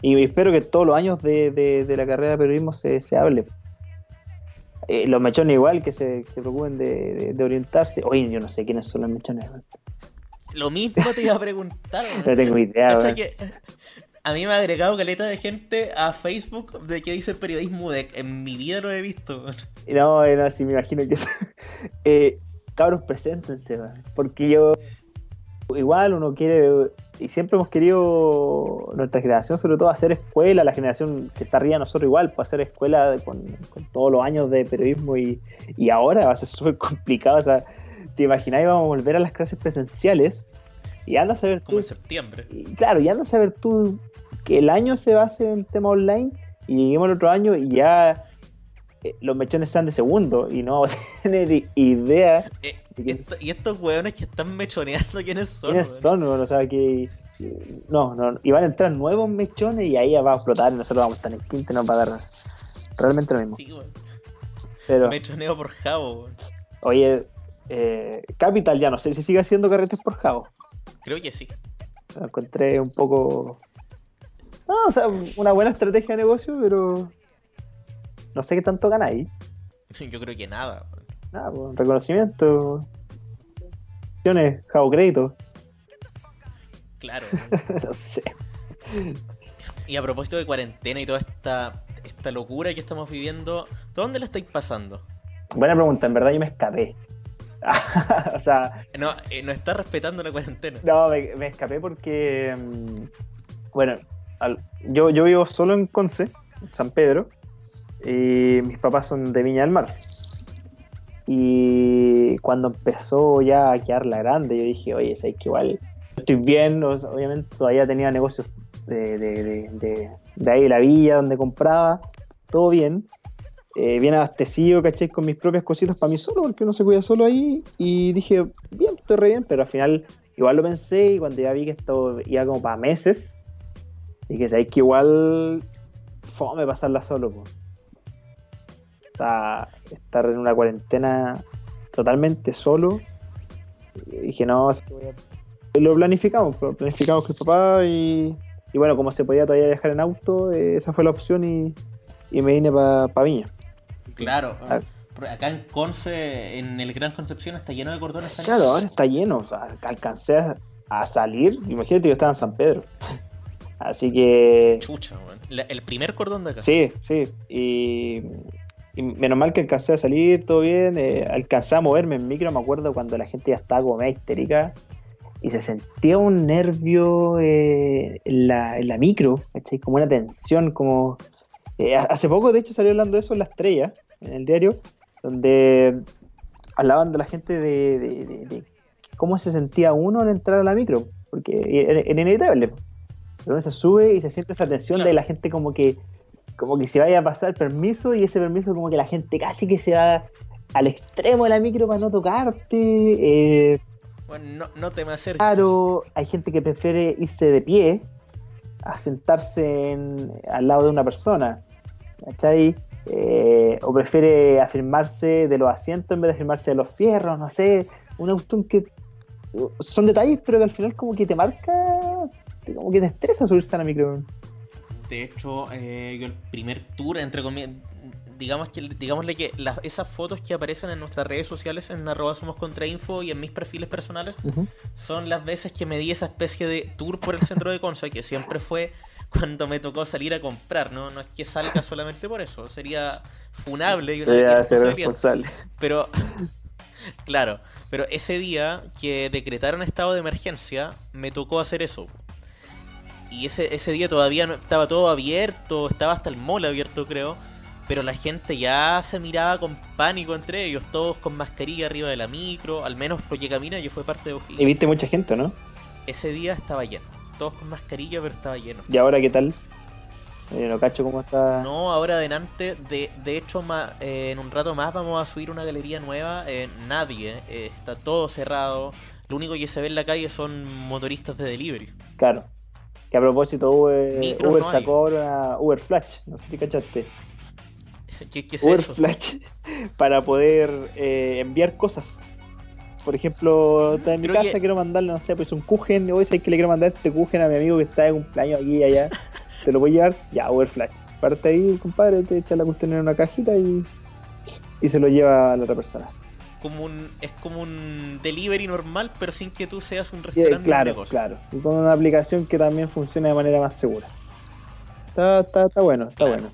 Y espero que todos los años de, de- de la carrera de periodismo se, se hable. Eh, los mechones igual, que se, que se preocupen de, de- orientarse. Oye, yo no sé quiénes son los mechones. Lo mismo te iba a preguntar. No tengo idea. Que a mí me ha agregado caleta de gente a Facebook de que dice periodismo de en mi vida lo he visto. No, no, sí, me imagino que es. eh, cabros, preséntense, man, porque yo. Igual uno quiere. Y siempre hemos querido, nuestra generación, sobre todo, hacer escuela, la generación que está arriba de nosotros, igual, pues hacer escuela con, con todos los años de periodismo y, y ahora va a ser súper complicado. O sea, te imaginas, íbamos a volver a las clases presenciales y anda a saber Como tú en septiembre. y claro, ya anda a saber tú que el año se base en tema online y lleguemos al otro año y ya eh, los mechones sean de segundo y no vamos a tener idea Eh, esto- y estos weones que están mechoneando quiénes son. quiénes weón? son, weón, o sea que no, no, y van a entrar nuevos mechones y ahí ya va a explotar y nosotros vamos a estar en quinto y nos va a dar realmente lo mismo. Sí, weón. Pero, Mechoneo por Jabo, weón. oye, eh, Capital ya no sé si sigue haciendo carretes por Javo. Creo que sí. Lo encontré un poco. No, o sea, una buena estrategia de negocio, pero no sé qué tanto gana ahí. Yo creo que nada. Nada, pues, reconocimiento. Acciones, Javo Crédito. Claro. no sé. Y a propósito de cuarentena y toda esta, esta locura que estamos viviendo, ¿dónde la estáis pasando? Buena pregunta, en verdad yo me escapé. o sea, No, eh, no está respetando la cuarentena. no, me, me escapé porque. mm, Bueno, al- yo, yo vivo solo en Conce, en San Pedro, y mis papás son de Viña del Mar. Y cuando empezó ya a quedar la grande, yo dije, oye, sé que igual estoy bien, obviamente todavía tenía negocios de, de, de, de- ahí de la villa donde compraba, todo bien, eh, bien abastecido, caché, con mis propias cositas para mí solo, porque uno se cuida solo ahí, y dije, bien, estoy re bien, pero al final igual lo pensé y cuando ya vi que esto iba como para meses, dije, sabes que igual fome pasarla solo, po. O sea, estar en una cuarentena totalmente solo. Y dije, no, es que voy a- lo planificamos, lo planificamos con el papá y, y bueno, como se podía todavía viajar en auto, eh, esa fue la opción y, y me vine para Viña. Claro. Ah. por Acá en Conce, en el Gran Concepción, está lleno de cordones. Claro, ahora está lleno, o sea, alcancé a, a salir, imagínate, yo estaba en San Pedro. Así que... Chucha. La- el primer cordón de acá. Sí, sí. Y, y menos mal que alcancé a salir, todo bien. eh, alcancé a moverme en micro, me acuerdo cuando la gente ya estaba como media histérica. Y se sentía un nervio eh, en, la, en la micro, ¿cachai? Como una tensión, como... eh, hace poco, de hecho, salió hablando de eso en La Estrella, en el diario, donde hablaban de la gente de, de- de- de cómo se sentía uno al entrar a la micro, porque era, era inevitable. Pero uno se sube y se siente esa tensión Claro. de la gente como que como que se vaya a pasar permiso y ese permiso como que la gente casi que se va al extremo de la micro para no tocarte. eh, Bueno, no, no te me acerques. claro, hay gente que prefiere irse de pie a sentarse en- al lado de una persona, ¿cachai? Eh, o prefiere afirmarse de los asientos en vez de afirmarse de los fierros, no sé, una cuestión que son detalles, pero que al final como que te marca, como que te estresa subirse a la micro. De hecho, eh, yo el primer tour, entre comillas, digamos que, digámosle que las, esas fotos que aparecen en nuestras redes sociales, en arroba somos contra info y en mis perfiles personales, son las veces que me di esa especie de tour por el centro de Consa, que siempre fue cuando me tocó salir a comprar, ¿no? No es que salga solamente por eso, sería funable y una responsable. Pero, claro, pero ese día que decretaron estado de emergencia, me tocó hacer eso. Y ese, ese día todavía no, estaba todo abierto, estaba hasta el mall abierto, creo. Pero la gente ya se miraba con pánico entre ellos, todos con mascarilla arriba de la micro, al menos porque Camina yo fue parte de O'Higgins. Y viste mucha gente, ¿no? Ese día estaba lleno, todos con mascarilla, pero estaba lleno. ¿Y ahora qué tal? Eh, no cacho cómo está. No, ahora adelante, de, de hecho, eh, en un rato más vamos a subir una galería nueva. Eh, nadie, está todo cerrado. Lo único que se ve en la calle son motoristas de delivery. Claro. Que a propósito, Uber, sacó ahora Uber Flash. No sé si cachaste. ¿Qué, es Uber Flash para poder enviar cosas. Por ejemplo, está en mi casa, quiero mandarle, no sé, pues un Kuchen. Hoy sé que le quiero mandar este Kuchen a mi amigo que está de cumpleaños aquí y allá. te lo voy a llevar, ya, Uber Flash. Parte ahí, compadre, te echa la cuestión en una cajita y, y se lo lleva a la otra persona. Como un, es como un delivery normal, pero sin que tú seas un restaurante. claro, claro. Y con una aplicación que también funciona de manera más segura. Está, está, está bueno, está bueno.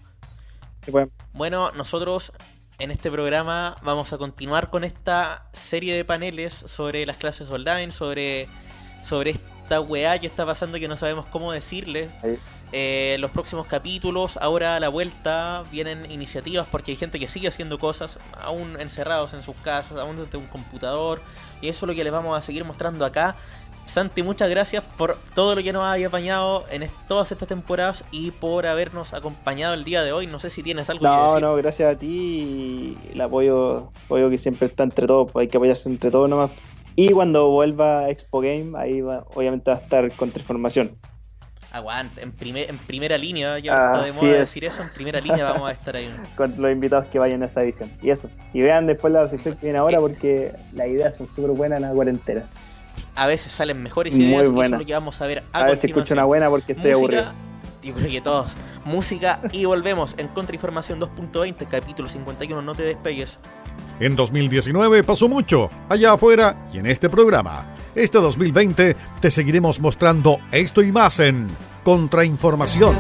Bueno, nosotros en este programa vamos a continuar con esta serie de paneles sobre las clases online, sobre, sobre esta weá que está pasando que no sabemos cómo decirle. Eh, los próximos capítulos, ahora a la vuelta, vienen iniciativas porque hay gente que sigue haciendo cosas, aún encerrados en sus casas, aún desde un computador. Y eso es lo que les vamos a seguir mostrando acá. Santi, muchas gracias por todo lo que nos ha apañado en todas estas temporadas y por habernos acompañado el día de hoy. No sé si tienes algo no, que decir. No, no, gracias a ti y el apoyo, apoyo que siempre está entre todos, pues hay que apoyarse entre todos nomás. Y cuando vuelva Expo Game, ahí va, obviamente va a estar Contrainformación. Aguante, en, primer, en primera línea, ya está de moda decir eso, en primera línea vamos a estar ahí. Con los invitados que vayan a esa edición. Y eso. Y vean después la sección que viene ahora porque las ideas son súper buenas en la cuarentena. A veces salen mejores ideas y eso es lo que vamos a ver a, a ver si escucho una buena porque estoy aburrido. Que todos. Música y volvemos en Contrainformación 2.20, capítulo 51, no te despegues. En 2019 pasó mucho, allá afuera y en este programa. Este 2020 te seguiremos mostrando esto y más en Contrainformación.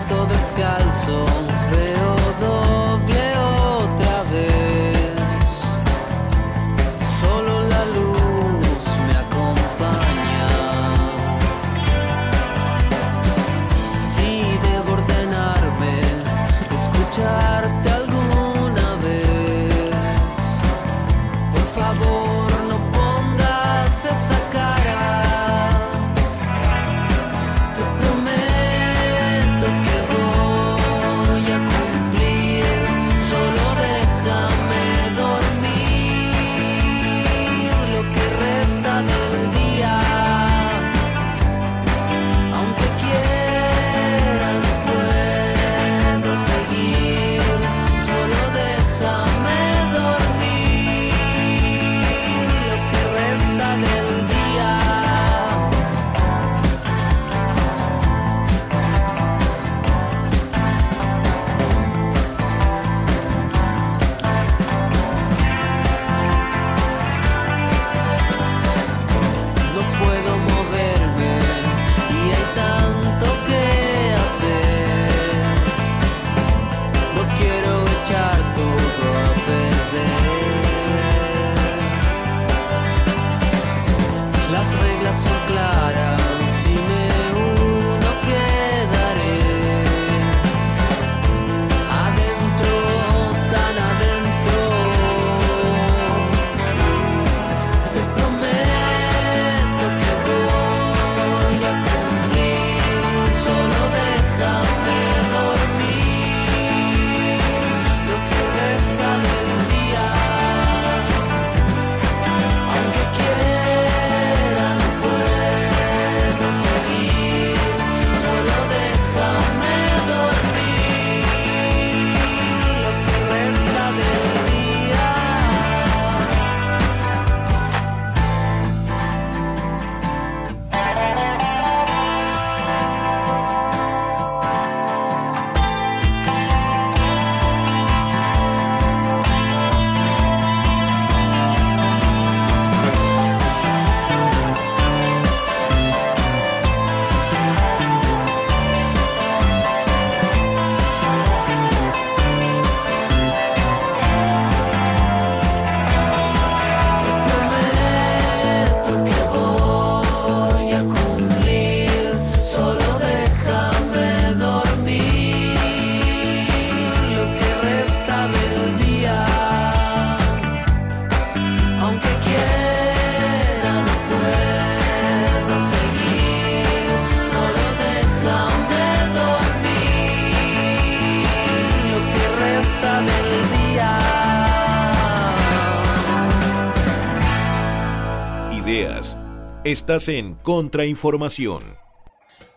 Estás en Contrainformación.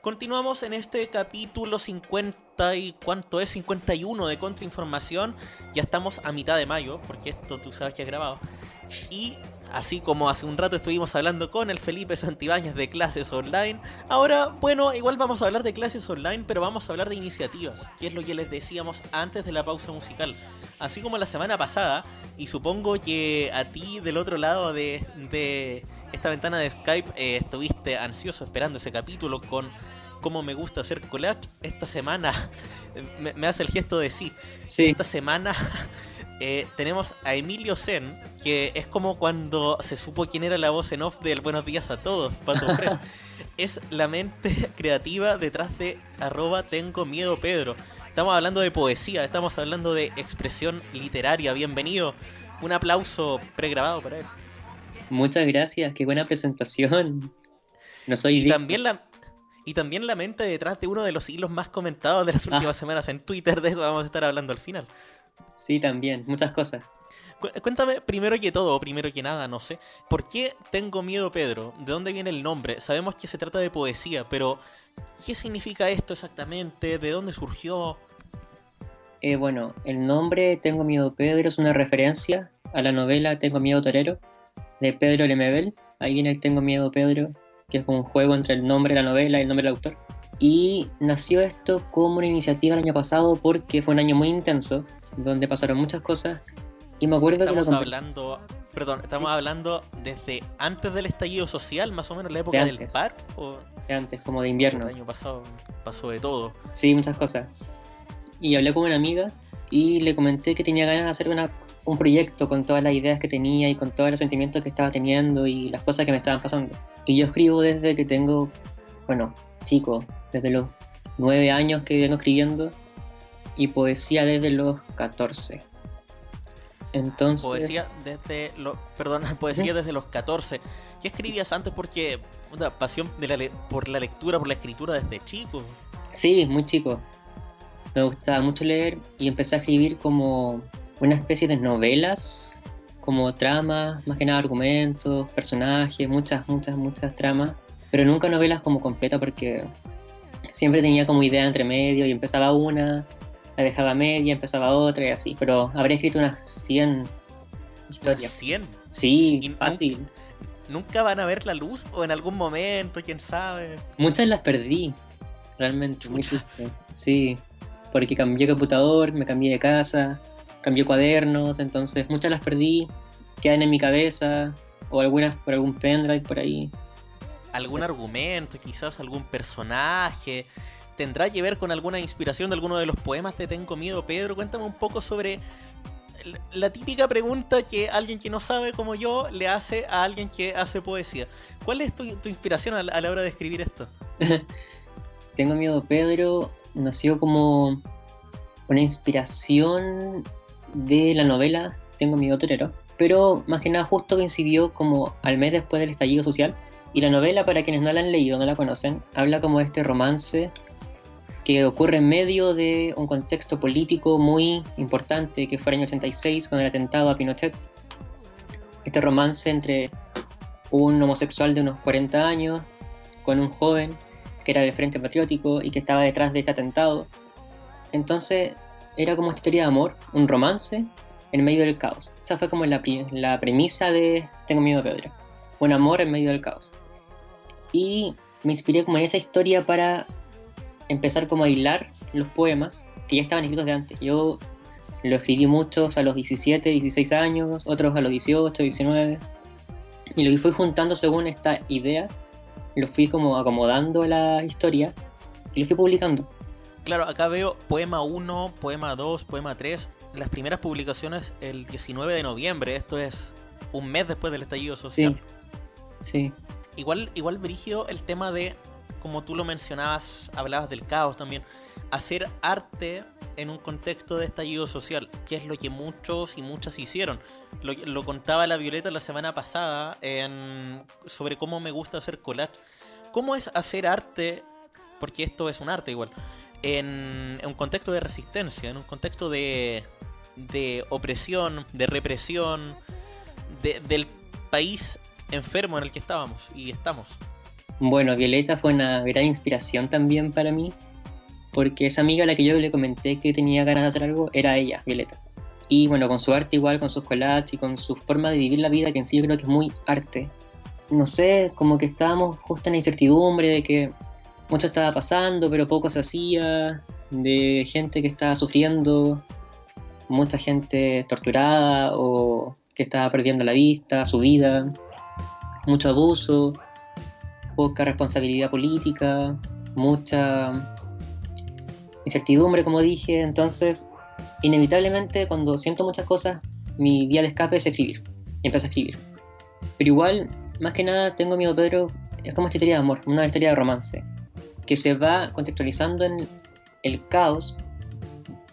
Continuamos en este capítulo 50 y cuánto es 51 de Contrainformación. Ya estamos a mitad de mayo, porque esto tú sabes que es grabado. Y así como hace un rato estuvimos hablando con el Felipe Santibáñez de clases online, ahora, bueno, igual vamos a hablar de clases online, pero vamos a hablar de iniciativas, que es lo que les decíamos antes de la pausa musical. Así como la semana pasada, y supongo que a ti del otro lado de, de esta ventana de Skype eh, estuviste ansioso esperando ese capítulo con cómo me gusta hacer collage. Esta semana me, hace el gesto de sí. Esta semana eh, tenemos a Emilio Zen, que es como cuando se supo quién era la voz en off del Buenos Días a Todos, Pato es la mente creativa detrás de arroba tengo miedo Pedro. Estamos hablando de poesía, estamos hablando de expresión literaria. Bienvenido. Un aplauso pregrabado para él. Muchas gracias, qué buena presentación. No soy y también la y también la mente detrás de uno de los hilos más comentados de las ah. últimas semanas en Twitter, de eso vamos a estar hablando al final. Sí, también, muchas cosas. Cuéntame primero que todo, o primero que nada, no sé. ¿Por qué tengo miedo, Pedro? ¿De dónde viene el nombre? Sabemos que se trata de poesía, pero ¿qué significa esto exactamente? ¿De dónde surgió? Eh, bueno, el nombre Tengo miedo, Pedro es una referencia a la novela Tengo miedo, Torero de Pedro Lemebel. Ahí viene el Tengo Miedo Pedro, que es un juego entre el nombre de la novela y el nombre del autor. Y nació esto como una iniciativa el año pasado porque fue un año muy intenso, donde pasaron muchas cosas. Y me acuerdo estamos hablando, perdón, estamos hablando desde antes del estallido social, más o menos la época del par. ¿o? De antes, como de invierno. El año pasado pasó de todo. Sí, muchas cosas. Y hablé con una amiga y le comenté que tenía ganas de hacer una un proyecto con todas las ideas que tenía y con todos los sentimientos que estaba teniendo y las cosas que me estaban pasando. Y yo escribo desde que tengo, bueno, chico, desde los nueve años que vengo escribiendo y poesía desde los 14. Entonces... Poesía desde los... Perdón, poesía desde los 14. ¿Qué escribías antes? Porque una pasión de la por la lectura, por la escritura desde chico. Sí, muy chico. Me gustaba mucho leer y empecé a escribir como una especie de novelas, como tramas, más que nada argumentos, personajes, muchas, muchas, muchas tramas, pero nunca novelas como completa porque siempre tenía como idea entre medio y empezaba una, la dejaba media, empezaba otra y así, pero habré escrito unas 100 historias. ¿100? Sí, fácil. Nunca, van a ver la luz o en algún momento, quién sabe? Muchas las perdí, realmente, muy triste. Sí, porque cambié computador, me cambié de casa, cambié cuadernos, entonces muchas las perdí, quedan en mi cabeza, o algunas por algún pendrive por ahí. ¿Algún argumento, quizás algún personaje? ¿Tendrá que ver con alguna inspiración de alguno de los poemas de Tengo Miedo, Pedro? Cuéntame un poco sobre la típica pregunta que alguien que no sabe como yo le hace a alguien que hace poesía. ¿Cuál es tu, inspiración a la, hora de escribir esto? Tengo Miedo, Pedro nació como una inspiración de la novela Tengo mi torero, pero más que nada justo coincidió como al mes después del estallido social. Y la novela, para quienes no la han leído, no la conocen, habla como de este romance que ocurre en medio de un contexto político muy importante que fue el año 86 con el atentado a Pinochet. Este romance entre un homosexual de unos 40 años con un joven que era del Frente Patriótico y que estaba detrás de este atentado. Entonces era como una historia de amor, un romance en medio del caos. Esa fue como la, la premisa de Tengo miedo de Pedro. Un amor en medio del caos. Y me inspiré como en esa historia para empezar como a hilar los poemas que ya estaban escritos de antes. Yo lo escribí muchos a los 17, 16 años, otros a los 18, 19. Y lo que fui juntando según esta idea, lo fui como acomodando a la historia y lo fui publicando. Claro, acá veo poema 1, poema 2, poema 3. Las primeras publicaciones el 19 de noviembre. Esto es un mes después del estallido social. Sí. Igual, igual brígido el tema de, como tú lo mencionabas, hablabas del caos también. Hacer arte en un contexto de estallido social, que es lo que muchos y muchas hicieron. Lo, lo contaba la Violeta la semana pasada en, sobre cómo me gusta hacer colar. ¿Cómo es hacer arte? Porque esto es un arte igual en, un contexto de resistencia, en un contexto de, de opresión, de represión, del país enfermo en el que estábamos y estamos. Bueno, Violeta fue una gran inspiración también para mí, porque esa amiga a la que yo le comenté que tenía ganas de hacer algo era ella, Violeta. Y bueno, con su arte igual, con sus collages y con su forma de vivir la vida, que en sí yo creo que es muy arte. No sé, como que estábamos justo en la incertidumbre de que mucho estaba pasando, pero poco se hacía, de gente que estaba sufriendo, mucha gente torturada o que estaba perdiendo la vista, su vida, mucho abuso, poca responsabilidad política, mucha incertidumbre, como dije, entonces inevitablemente cuando siento muchas cosas, mi vía de escape es escribir, y empiezo a escribir. Pero igual, más que nada, tengo miedo, Pedro, es como una historia de amor, una historia de romance, que se va contextualizando en el caos,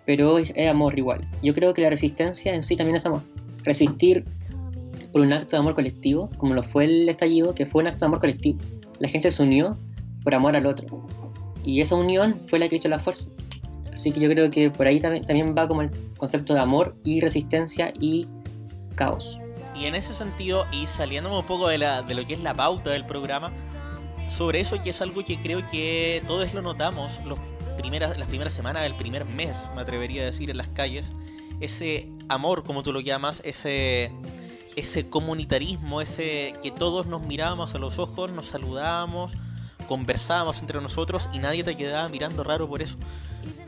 pero es, amor igual. Yo creo que la resistencia en sí también es amor. Resistir por un acto de amor colectivo, como lo fue el estallido, que fue un acto de amor colectivo. La gente se unió por amor al otro. Y esa unión fue la que hizo la fuerza. Así que yo creo que por ahí también, va como el concepto de amor y resistencia y caos. Y en ese sentido, y saliendo un poco de, de lo que es la pauta del programa, sobre eso que es algo que creo que todos lo notamos los primeras, las primeras semanas del primer mes, me atrevería a decir, en las calles, ese amor, como tú lo llamas, ese, ese comunitarismo, ese que todos nos mirábamos a los ojos, nos saludábamos, conversábamos entre nosotros y nadie te quedaba mirando raro por eso.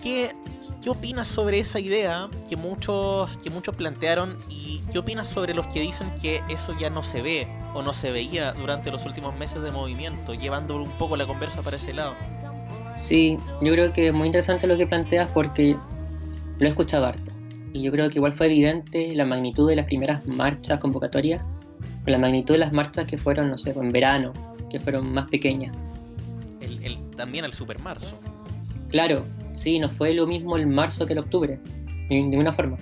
¿Qué, ¿Qué opinas sobre esa idea que muchos, que muchos plantearon y qué opinas sobre los que dicen que eso ya no se ve o no se veía durante los últimos meses de movimiento, llevando un poco la conversa para ese lado? Sí, yo creo que es muy interesante lo que planteas porque lo he escuchado harto. Y yo creo que igual fue evidente la magnitud de las primeras marchas convocatorias, con la magnitud de las marchas que fueron, no sé, en verano, que fueron más pequeñas. El, también el super. Claro, sí, no fue lo mismo el marzo que el octubre, de ninguna forma.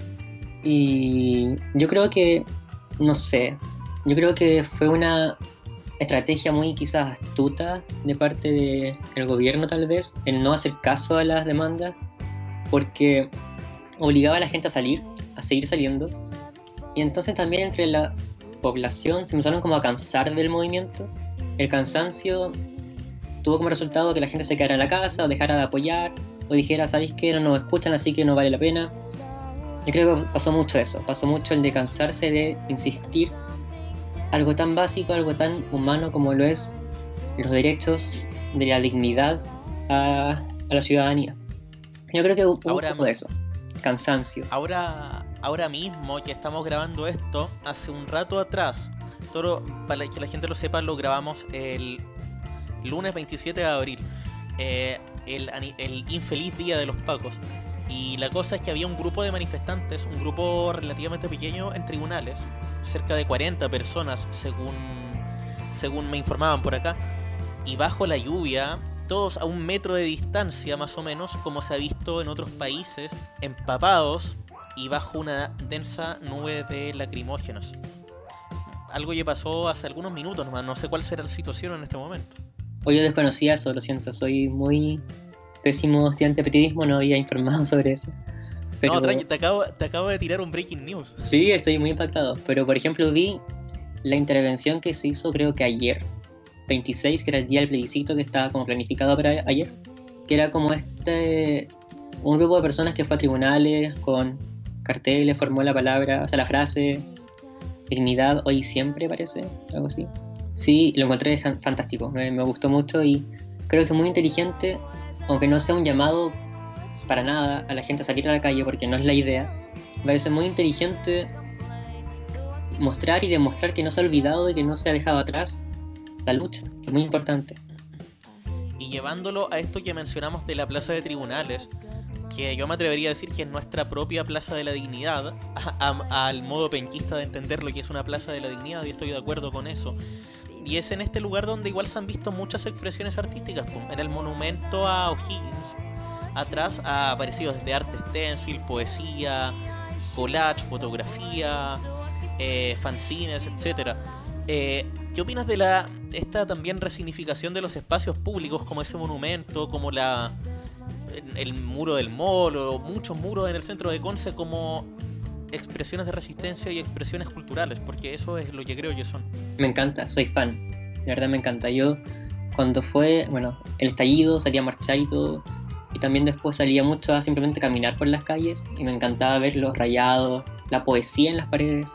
Y yo creo que, no sé, yo creo que fue una estrategia muy quizás astuta de parte del gobierno tal vez, el no hacer caso a las demandas, porque obligaba a la gente a salir, a seguir saliendo, y entonces también entre la población se empezaron como a cansar del movimiento, el cansancio tuvo como resultado que la gente se quedara en la casa o dejara de apoyar, o dijera, ¿sabéis que no nos escuchan así que no vale la pena? Yo creo que pasó mucho eso, pasó mucho el de cansarse de insistir algo tan básico, algo tan humano como lo es los derechos de la dignidad a, la ciudadanía. Yo creo que hubo ahora, un poco de eso, cansancio. Ahora, ahora mismo que estamos grabando esto, hace un rato atrás, todo, para que la gente lo sepa, lo grabamos el lunes 27 de abril, eh, el, el infeliz día de los Pacos. Y la cosa es que había un grupo de manifestantes, un grupo relativamente pequeño en tribunales, cerca de 40 personas según, me informaban por acá, y bajo la lluvia, todos a un metro de distancia más o menos, como se ha visto en otros países, empapados y bajo una densa nube de lacrimógenos. Algo que pasó hace algunos minutos no sé cuál será la situación en este momento. Hoy yo desconocía eso, lo siento, soy muy pésimo estudiante de periodismo, no había informado sobre eso. No, tranqui, te acabo, te acabo de tirar un breaking news. Sí, estoy muy impactado. Pero por ejemplo, vi la intervención que se hizo, creo que ayer, 26, que era el día del plebiscito que estaba como planificado para ayer, que era como este. Un grupo de personas que fue a tribunales con carteles, formó la palabra, o sea, la frase dignidad hoy y siempre, parece, algo así. Sí, lo encontré fantástico, me, gustó mucho y creo que es muy inteligente, aunque no sea un llamado para nada a la gente a salir a la calle porque no es la idea. Me parece muy inteligente mostrar y demostrar que no se ha olvidado y que no se ha dejado atrás la lucha, es muy importante. Y llevándolo a esto que mencionamos de la plaza de tribunales, que yo me atrevería a decir que es nuestra propia plaza de la dignidad, al modo penquista de entender lo que es una plaza de la dignidad, y estoy de acuerdo con eso. Y es en este lugar donde igual se han visto muchas expresiones artísticas, en el monumento a O'Higgins, atrás ha aparecido desde arte stencil, poesía, collage, fotografía, eh, fanzines, etc. Eh, ¿Qué opinas de la esta también resignificación de los espacios públicos como ese monumento, como la el muro del mall o muchos muros en el centro de Conce como expresiones de resistencia y expresiones culturales, porque eso es lo que creo que son. Me encanta, soy fan. La verdad me encanta. Yo, cuando fue, bueno, el estallido, salía a marchar y todo. Y también después salía mucho a simplemente caminar por las calles y me encantaba ver los rayados, la poesía en las paredes,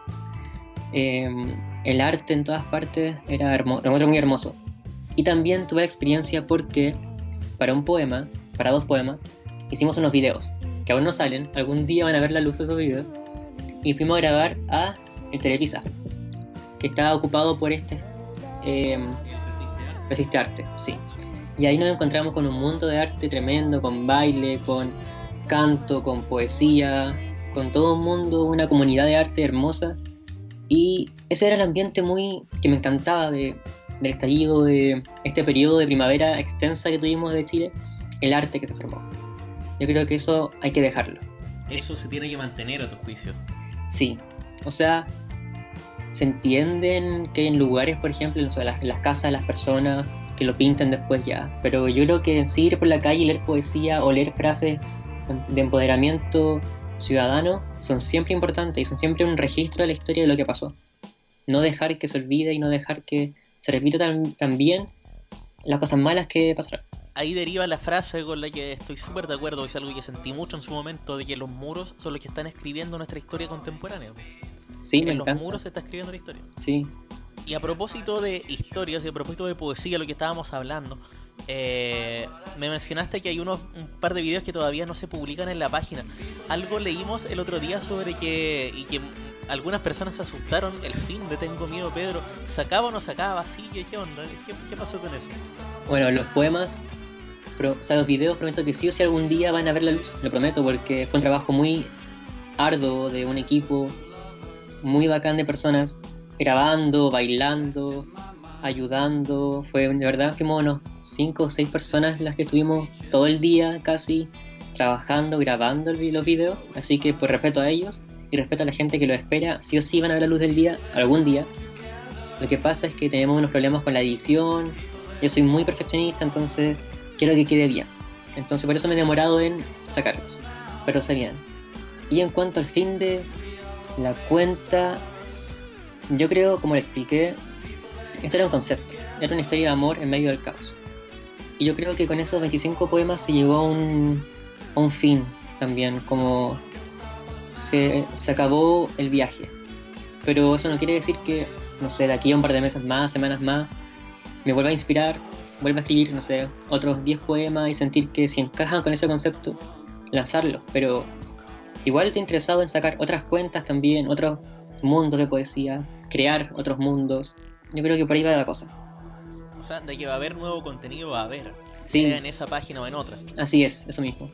em, el arte en todas partes, era hermoso, muy hermoso. Y también tuve la experiencia porque para un poema, para dos poemas, hicimos unos videos que aún no salen, algún día van a ver la luz esos videos. Y fuimos a grabar a el Telepisa, que estaba ocupado por este eh, Resiste Arte, sí. Y ahí nos encontramos con un mundo de arte tremendo, con baile, con canto, con poesía, con todo un mundo, una comunidad de arte hermosa. Y ese era el ambiente muy que me encantaba de, del estallido de este periodo de primavera extensa que tuvimos de Chile, el arte que se formó. Yo creo que eso hay que dejarlo. Eso se tiene que mantener a tu juicio. Sí, o sea, se entienden que en lugares, por ejemplo, las, casas, las personas que lo pintan después ya, pero yo creo que en ir por la calle y leer poesía o leer frases de empoderamiento ciudadano son siempre importantes y son siempre un registro de la historia de lo que pasó. No dejar que se olvide y no dejar que se repita también las cosas malas que pasaron ahí deriva la frase con la que estoy súper de acuerdo, es algo que sentí mucho en su momento, de que los muros son los que están escribiendo nuestra historia contemporánea. Sí, en los muros se está escribiendo la historia. Sí. Y a propósito de historias y a propósito de poesía, lo que estábamos hablando, eh, me mencionaste que hay unos, un par de videos que todavía no se publican en la página. Algo leímos el otro día sobre que, y que algunas personas se asustaron, el fin de Tengo Miedo Pedro, ¿sacaba o no sacaba? ¿Sí? ¿Qué, onda? ¿Qué, ¿Qué pasó con eso? Bueno, los poemas pero, o sea, los videos prometo que sí o sí algún día van a ver la luz, lo prometo, porque fue un trabajo muy arduo de un equipo muy bacán de personas grabando, bailando, ayudando. Fue de verdad que unos 5 o 6 personas las que estuvimos todo el día casi trabajando, grabando los videos. Así que por respeto a ellos y respeto a la gente que lo espera, sí o sí van a ver la luz del día algún día. Lo que pasa es que tenemos unos problemas con la edición. Yo soy muy perfeccionista, entonces quiero que quede bien. Entonces por eso me he demorado en sacarlos. Pero serían. Y en cuanto al fin de la cuenta, yo creo, como le expliqué, esto era un concepto, era una historia de amor en medio del caos. Y yo creo que con esos 25 poemas se llegó a un, fin también, como se, se acabó el viaje. Pero eso no quiere decir que, no sé, de aquí a un par de meses más, semanas más, me vuelva a inspirar vuelve a escribir, no sé, otros 10 poemas y sentir que si encajan con ese concepto, lanzarlo. Pero igual estoy interesado en sacar otras cuentas también, otros mundos de poesía, crear otros mundos. Yo creo que por ahí va la cosa. O sea, de que va a haber nuevo contenido, va a haber. Sí. Sea en esa página o en otra. Así es, eso mismo.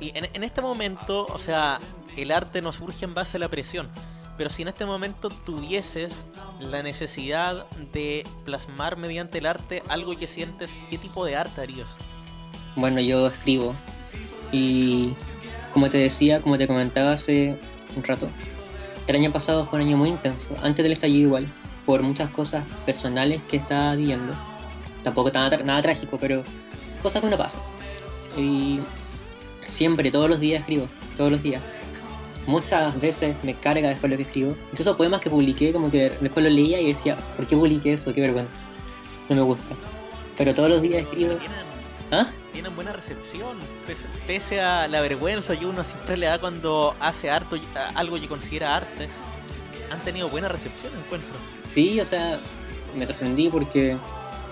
Y en, en este momento, o sea, el arte no surge en base a la presión. Pero si en este momento tuvieses la necesidad de plasmar mediante el arte algo que sientes, ¿qué tipo de arte harías? Bueno, yo escribo. Y como te decía, como te comentaba hace un rato, el año pasado fue un año muy intenso, antes del estallido igual, por muchas cosas personales que estaba viviendo. Tampoco nada, nada trágico, pero cosas que uno pasa. Y siempre, todos los días escribo, todos los días muchas veces me carga después lo que escribo. Incluso poemas que publiqué, como que después lo leía y decía, ¿por qué publiqué eso? Qué vergüenza. No me gusta. Pero todos los días escribo. ¿Ah? Tienen buena recepción, pese, a la vergüenza que uno siempre le da cuando hace harto, algo que considera arte. Han tenido buena recepción, encuentro. Sí, o sea, me sorprendí porque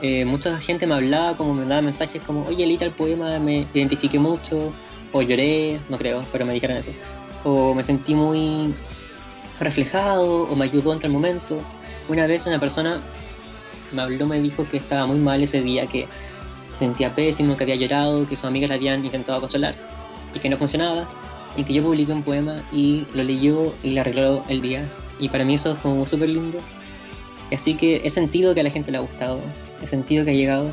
eh, mucha gente me hablaba, como me mandaba mensajes como, oye, leí el poema, me identifiqué mucho, o lloré, no creo, pero me dijeron eso o me sentí muy reflejado o me ayudó en tal momento. Una vez una persona me habló, me dijo que estaba muy mal ese día, que se sentía pésimo, que había llorado, que sus amigas le habían intentado consolar y que no funcionaba, y que yo publiqué un poema y lo leyó y le arregló el día. Y para mí eso es como súper lindo. Así que he sentido que a la gente le ha gustado, he sentido que ha llegado,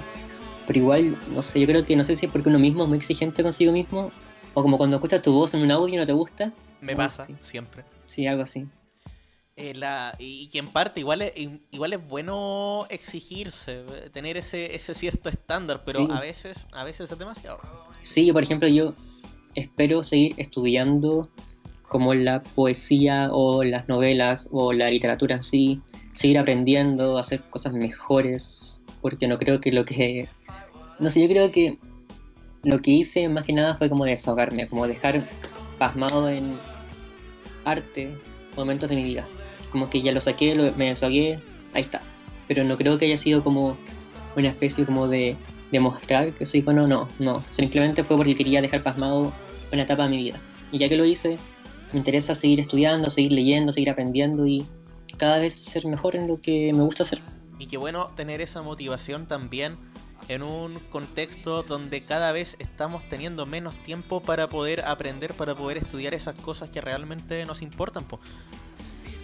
pero igual, no sé, yo creo que no sé si es porque uno mismo es muy exigente consigo mismo o como cuando escuchas tu voz en un audio y no te gusta. Me pasa, siempre. Sí, algo así. Eh, la, y que en parte igual es, igual es bueno exigirse, tener ese, ese cierto estándar, pero a veces a veces es demasiado. Sí, por ejemplo, yo espero seguir estudiando como la poesía o las novelas o la literatura en sí, seguir aprendiendo, hacer cosas mejores, porque no creo que lo que... No sé, yo creo que lo que hice más que nada fue como desahogarme, como dejar pasmado en arte momentos de mi vida. Como que ya lo saqué, lo, me desahogué, ahí está. Pero no creo que haya sido como una especie como de demostrar que soy bueno, no, no. Simplemente fue porque quería dejar pasmado una etapa de mi vida. Y ya que lo hice, me interesa seguir estudiando, seguir leyendo, seguir aprendiendo y cada vez ser mejor en lo que me gusta hacer. Y qué bueno tener esa motivación también en un contexto donde cada vez estamos teniendo menos tiempo para poder aprender, para poder estudiar esas cosas que realmente nos importan.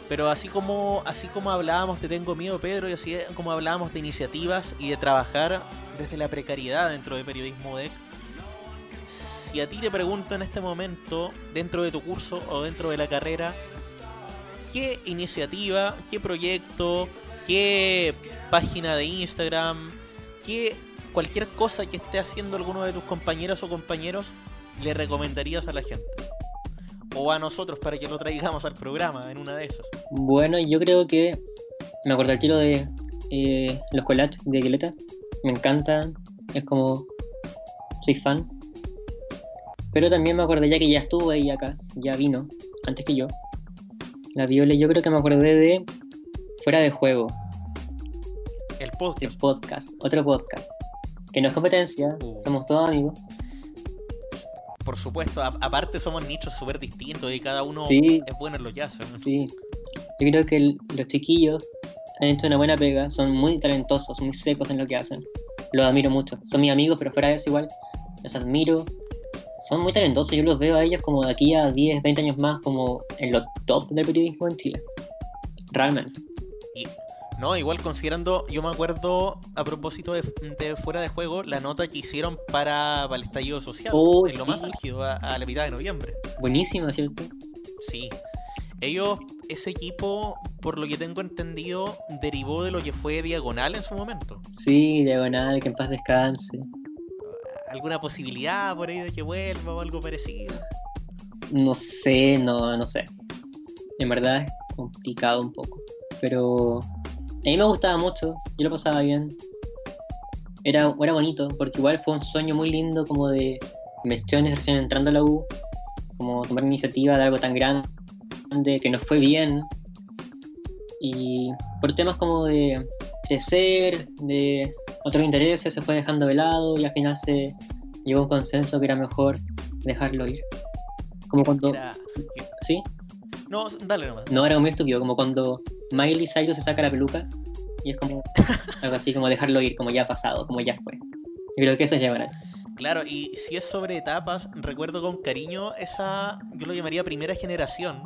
Pero así como, así como hablábamos de Tengo Miedo, Pedro, y así como hablábamos de iniciativas y de trabajar desde la precariedad dentro de Periodismo DEC, si a ti te pregunto en este momento, dentro de tu curso o dentro de la carrera, ¿qué iniciativa, qué proyecto, qué página de Instagram, qué cualquier cosa que esté haciendo alguno de tus compañeros o compañeros le recomendarías a la gente? O a nosotros para que lo traigamos al programa en una de esas. Bueno, yo creo que me acuerdo el tiro de eh, los collages de Violeta. Me encantan, es como soy fan. Pero también me acordé ya que ya estuvo ahí acá, ya vino, antes que yo. La Viole, yo creo que me acordé de Fuera de Juego. El podcast. El podcast, otro podcast. Que no es competencia, Uh. somos todos amigos. Por supuesto, a- aparte somos nichos súper distintos y cada uno Sí. es bueno en lo que hace. ¿no? Sí. Yo creo que el- los chiquillos han hecho una buena pega, son muy talentosos, muy secos en lo que hacen. Los admiro mucho. Son mis amigos, pero fuera de eso igual, los admiro. Son muy talentosos, yo los veo a ellos como de aquí a 10, 20 años más, como en los top del periodismo en Chile. Realmente. Y, no, igual considerando, yo me acuerdo a propósito de, de fuera de juego, la nota que hicieron para, para el estallido social, Oh, en lo sí. más álgido, a, a la mitad de noviembre. Buenísimo, ¿cierto? Sí. Ellos, ese equipo, por lo que tengo entendido, derivó de lo que fue Diagonal en su momento. Sí, diagonal, que en paz descanse. ¿Alguna posibilidad por ahí de que vuelva o algo parecido? No sé, no, no sé. En verdad es complicado un poco. Pero a mí me gustaba mucho, yo lo pasaba bien. Era, era bonito, porque igual fue un sueño muy lindo como de mechones recién entrando a la U, como tomar iniciativa de algo tan grande que nos fue bien. Y por temas como de crecer, de otros intereses, se fue dejando de lado y al final se llegó a un consenso que era mejor dejarlo ir. Como cuando... Era- ¿Sí? No, dale nomás. No, era muy estúpido, como cuando Miley Cyrus se saca la peluca y es como algo así, como dejarlo ir, como ya ha pasado, como ya fue. Yo creo que eso es. Claro, y si es sobre etapas, recuerdo con cariño esa, yo lo llamaría primera generación,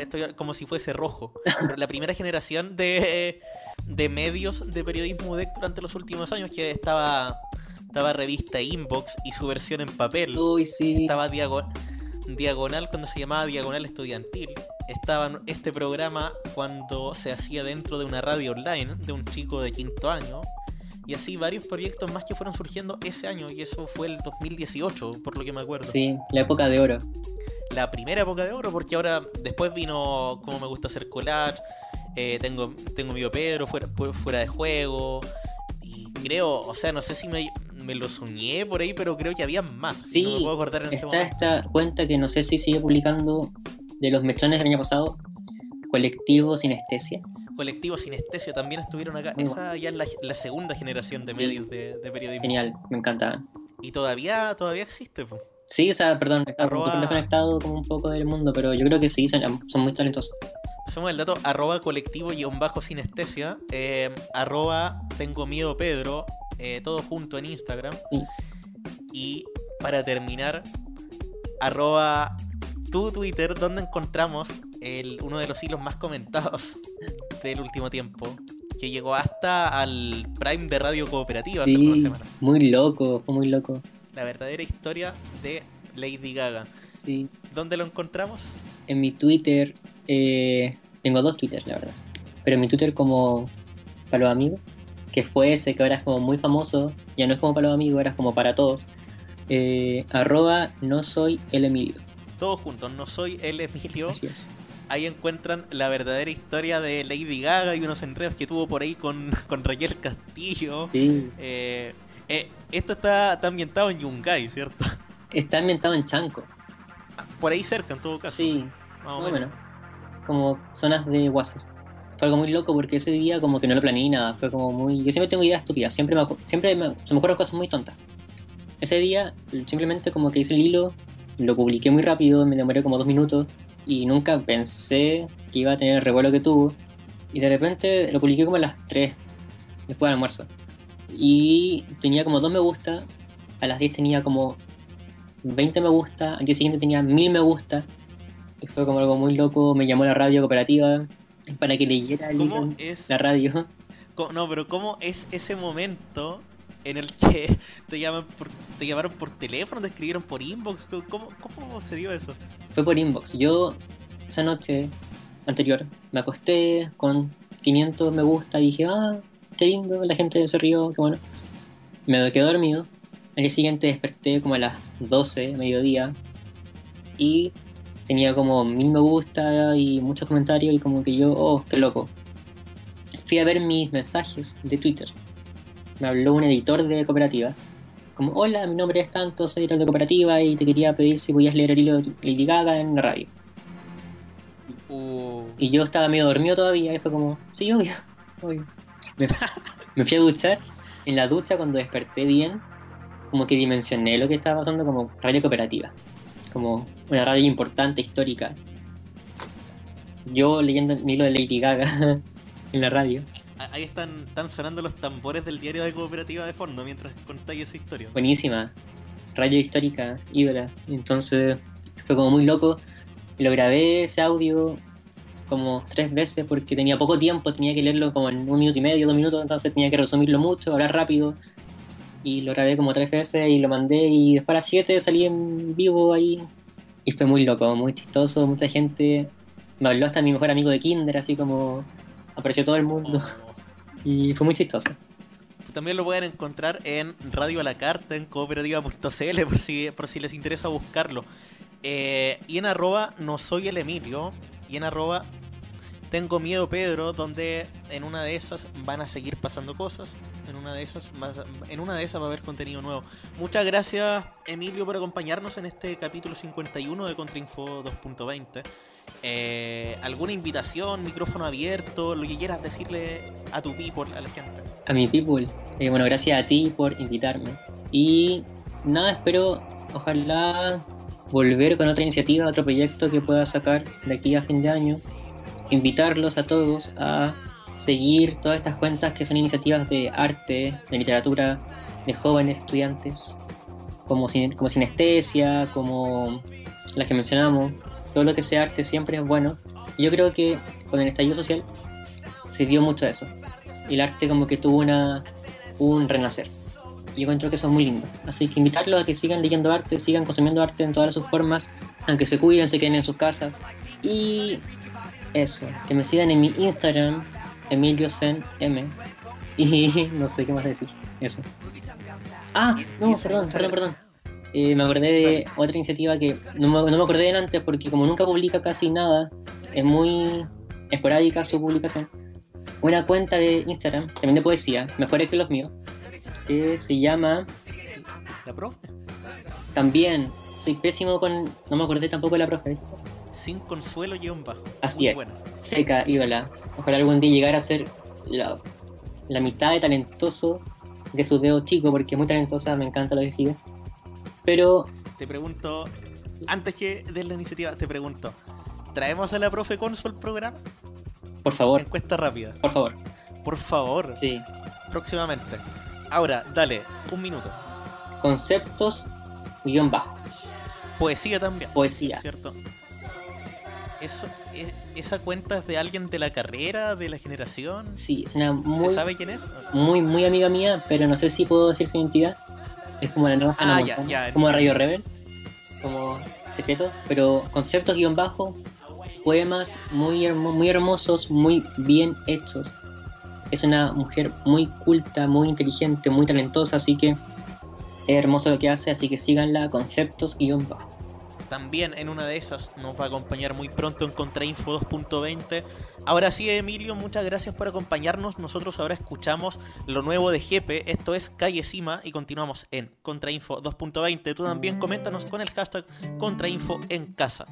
estoy como si fuese rojo, pero la primera generación de, de medios de periodismo UDEC durante los últimos años, que estaba, estaba revista Inbox y su versión en papel, Uy, sí. estaba diago- Diagonal cuando se llamaba Diagonal Estudiantil, estaba este programa cuando se hacía dentro de una radio online de un chico de quinto año, y así varios proyectos más que fueron surgiendo ese año, y eso fue el 2018, por lo que me acuerdo. Sí, la época de oro. La primera época de oro, porque ahora después vino como me gusta hacer collage, eh, tengo, tengo mi Pedro fuera, fu- fuera de juego, y creo, o sea, no sé si me, me lo soñé por ahí, pero creo que había más. Sí, no me puedo acordar en este Está momento. esta cuenta que no sé si sigue publicando de los mechones del año pasado, Colectivo Sinestesia. Colectivo Sinestesio también estuvieron acá. Muy Esa ya es la, la segunda generación de Sí. medios de, de periodismo. Genial, me encantaban. Y todavía, todavía existe. po. Sí, o sea, perdón, estaba Arroba- desconectado como un poco del mundo, pero yo creo que sí, son, son muy talentosos. Somos el dato arroba colectivo guion bajo sinestesia, eh, arroba tengo miedo Pedro, eh, todo junto en Instagram. Sí. Y para terminar, arroba tu Twitter, donde encontramos el, uno de los hilos más comentados del último tiempo, que llegó hasta al Prime de Radio Cooperativa hace unas Sí, semanas. muy loco, fue muy loco. La verdadera historia de Lady Gaga. Sí. ¿Dónde lo encontramos? En mi Twitter, eh, tengo dos Twitters, la verdad. Pero en mi Twitter como para los amigos, que fue ese que ahora es como muy famoso, ya no es como para los amigos, ahora es como para todos. eh, arroba no soy el Emilio. Todos juntos, no soy el Emilio. Ahí encuentran la verdadera historia de Lady Gaga y unos enredos que tuvo por ahí con, con Raquel Castillo. Sí. Eh, eh, esto está, está ambientado en Yungay, ¿cierto? Está ambientado en Chanco. Por ahí cerca, en todo caso. Sí, más o menos. Como zonas de guasos. Fue algo muy loco porque ese día como que no lo planeé nada. Fue como muy... Yo siempre tengo ideas estúpidas. Siempre, me, siempre me- se me ocurren cosas muy tontas. Ese día simplemente como que hice el hilo, lo publiqué muy rápido, me demoré como dos minutos y nunca pensé que iba a tener el revuelo que tuvo. Y de repente lo publiqué como a las 3, después del almuerzo. Y tenía como dos me gusta, a las 10 tenía como 20 me gusta, al día siguiente tenía 1000 me gusta. Y fue como algo muy loco, me llamó la radio cooperativa para que leyera el la radio. No, pero ¿cómo es ese momento en el que te llaman por, te llamaron por teléfono, te escribieron por inbox? ¿Cómo, se dio eso? Fue por inbox. Yo esa noche anterior me acosté con 500 me gusta y dije, ah, qué lindo, la gente se rió, qué bueno. Me quedé dormido. Al día siguiente desperté como a las 12, mediodía, y tenía como mil me gusta y muchos comentarios y como que yo, oh, qué loco. Fui a ver mis mensajes de Twitter. Me habló un editor de cooperativa. Como, hola, mi nombre es tanto, soy editor de cooperativa y te quería pedir si podías leer el hilo de Lady Gaga en la radio. Uh, Y yo estaba medio dormido todavía y fue como, sí, obvio, obvio. Me, me fui a duchar. En la ducha, cuando desperté bien, como que dimensioné lo que estaba pasando como radio cooperativa. Como una radio importante, histórica. Yo leyendo el hilo de Lady Gaga en la radio. Ahí están, están sonando los tambores del diario de cooperativa de fondo mientras contáis esa historia. Buenísima. Radio histórica, ídola. Entonces fue como muy loco. Lo grabé ese audio como tres veces porque tenía poco tiempo, tenía que leerlo como en un minuto y medio, dos minutos, entonces tenía que resumirlo mucho, hablar rápido. Y lo grabé como tres veces y lo mandé y después a las siete salí en vivo ahí. Y fue muy loco, muy chistoso, mucha gente. Me habló hasta mi mejor amigo de Kinder, así como apareció todo el mundo. Y fue muy chistoso. También lo pueden encontrar en Radio a la Carta, en cooperativa.cl, por si, por si les interesa buscarlo. Eh, y en arroba no soy el Emilio. Y en arroba tengo miedo Pedro, donde en una de esas van a seguir pasando cosas. En una de esas, en una de esas va a haber contenido nuevo. Muchas gracias Emilio por acompañarnos en este capítulo 51 de Contrainfo 2.20. Eh, ¿Alguna invitación, micrófono abierto, lo que quieras decirle a tu people, a la gente? a mi people. Eh, bueno, gracias a ti por invitarme. Y nada, espero, ojalá volver con otra iniciativa, otro proyecto que pueda sacar de aquí a fin de año. Invitarlos a todos a seguir todas estas cuentas que son iniciativas de arte, de literatura, de jóvenes estudiantes, como, sin- como Sinestesia, como las que mencionamos. Todo lo que sea arte siempre es bueno. Y yo creo que con el estallido social se vio mucho eso y el arte como que tuvo una, un renacer. Y yo encuentro que eso es muy lindo. Así que invitarlos a que sigan leyendo arte, sigan consumiendo arte en todas sus formas, aunque se cuiden, se queden en sus casas. Y eso, que me sigan en mi Instagram, EmilioZenM. Y no sé qué más decir. Eso. Ah, no, perdón, perdón, perdón. Eh, me acordé de otra iniciativa que no me, no me acordé de antes porque como nunca publica casi nada, es muy esporádica su publicación una cuenta de Instagram, también de poesía, mejores que los míos, que se llama ¿La profe? también, soy pésimo con, no me acordé tampoco de la profe, Sin consuelo guion bajo. así Muy es, buena. seca, ídola, ojalá algún día llegara a ser la, la mitad de talentoso de su dedo chico, porque es muy talentosa, me encanta lo que escribe, pero Te pregunto, antes que de la iniciativa, te pregunto, ¿traemos a la profe Consu al programa? por favor, Encuesta rápida. por favor, Por favor, sí, próximamente. Ahora, dale, un minuto. conceptos, guion bajo, Poesía también, poesía, ¿cierto? Eso, e- ¿Esa cuenta es de alguien de la carrera, de la generación? sí, es una ¿Se muy, sabe quién es? muy, muy amiga mía, pero no sé si puedo decir su identidad. Es como la nueva Ah, Hannah ya, Montana, ya. como Radio Rebel, como secreto, pero conceptos guion bajo, poemas muy, hermo- muy hermosos, muy bien hechos. Es una mujer muy culta, muy inteligente, muy talentosa, así que es hermoso lo que hace, así que síganla, conceptos guion bajo. también en una de esas nos va a acompañar muy pronto en Contrainfo 2.20. Ahora sí, Emilio, muchas gracias por acompañarnos. Nosotros ahora escuchamos lo nuevo de Jepe, esto es Calle Cima, y continuamos en Contrainfo 2.20. Tú también coméntanos con el hashtag Contrainfo en casa.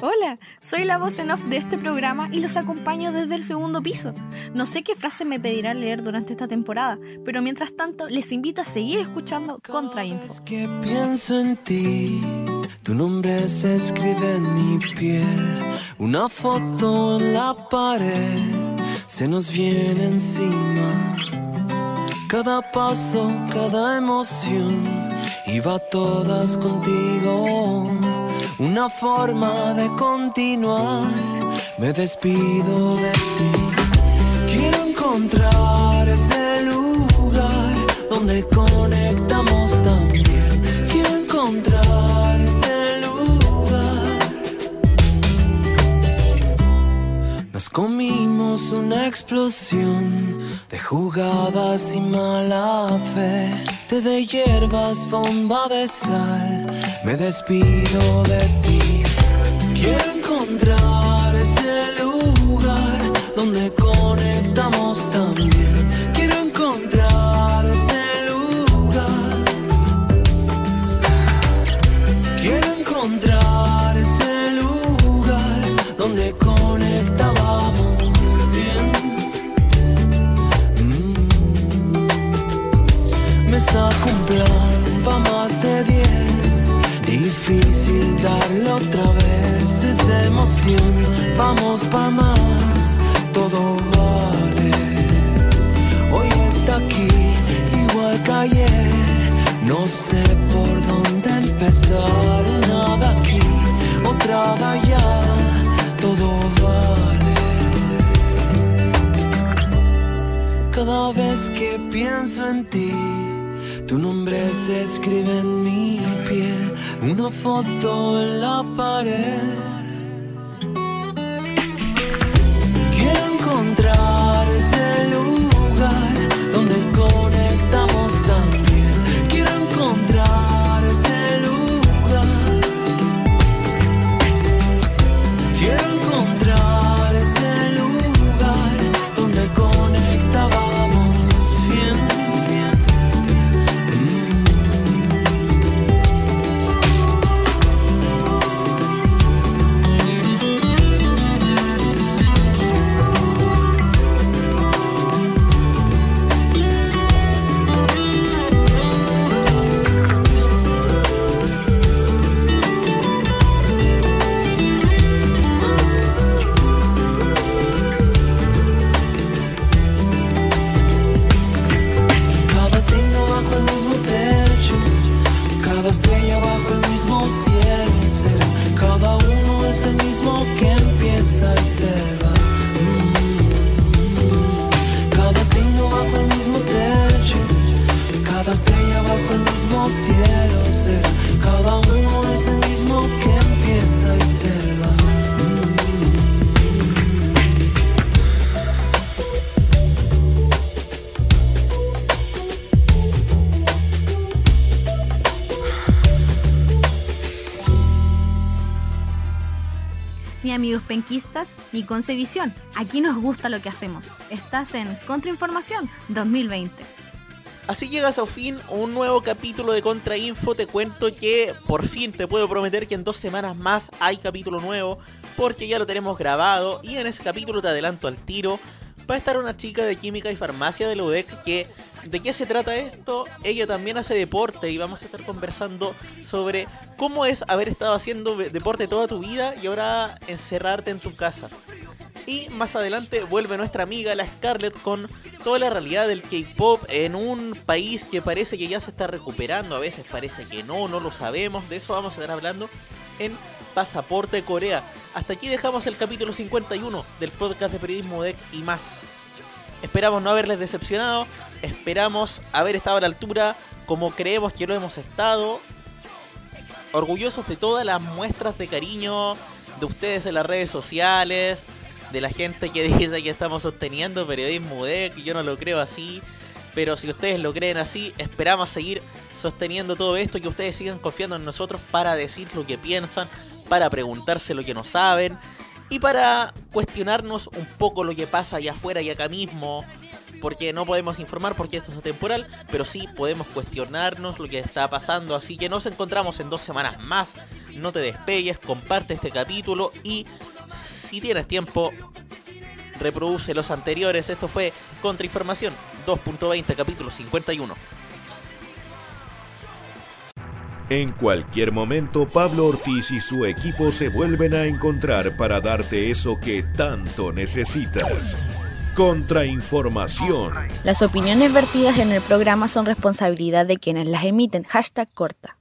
Hola, soy la voz en off de este programa y los acompaño desde el segundo piso. No sé qué frase me pedirán leer durante esta temporada, pero mientras tanto les invito a seguir escuchando Contrainfo. que pienso en ti, tu nombre se escribe en mi piel, una foto en la pared se nos viene encima. Cada paso, cada emoción, iba todas contigo una forma de continuar. Me despido de ti. Quiero encontrar ese lugar donde conectamos Nos comimos una explosión de jugadas y mala fe, te de hierbas, bomba de sal me despido de ti. Amigos penquistas, ni Concevisión. Aquí nos gusta lo que hacemos. Estás en Contrainformación 2020. Así llegas a fin un nuevo capítulo de Contrainfo. Te cuento que por fin te puedo prometer que en dos semanas más hay capítulo nuevo. Porque ya lo tenemos grabado. Y en ese capítulo te adelanto al tiro. Va a estar una chica de química y farmacia de la UDEC que... ¿De qué se trata esto? Ella también hace deporte y vamos a estar conversando sobre cómo es haber estado haciendo deporte toda tu vida y ahora encerrarte en tu casa. Y más adelante vuelve nuestra amiga la Scarlett con toda la realidad del K-pop en un país que parece que ya se está recuperando, a veces parece que no, no lo sabemos, de eso vamos a estar hablando en Pasaporte Corea. Hasta aquí dejamos el capítulo 51 del podcast de Periodismo Deck y más. Esperamos no haberles decepcionado, esperamos haber estado a la altura como creemos que lo hemos estado. Orgullosos de todas las muestras de cariño de ustedes en las redes sociales, de la gente que dice que estamos sosteniendo periodismo UDEC, yo no lo creo así, pero si ustedes lo creen así, esperamos seguir sosteniendo todo esto, que ustedes sigan confiando en nosotros para decir lo que piensan, para preguntarse lo que no saben y para cuestionarnos un poco lo que pasa allá afuera y acá mismo. Porque no podemos informar porque esto es atemporal, pero sí podemos cuestionarnos lo que está pasando. Así que nos encontramos en dos semanas más. No te despegues, comparte este capítulo y si tienes tiempo, reproduce los anteriores. Esto fue Contrainformación 2.20, capítulo 51. En cualquier momento, Pablo Ortiz y su equipo se vuelven a encontrar para darte eso que tanto necesitas. Contrainformación. Las opiniones vertidas en el programa son responsabilidad de quienes las emiten. Hashtag corta.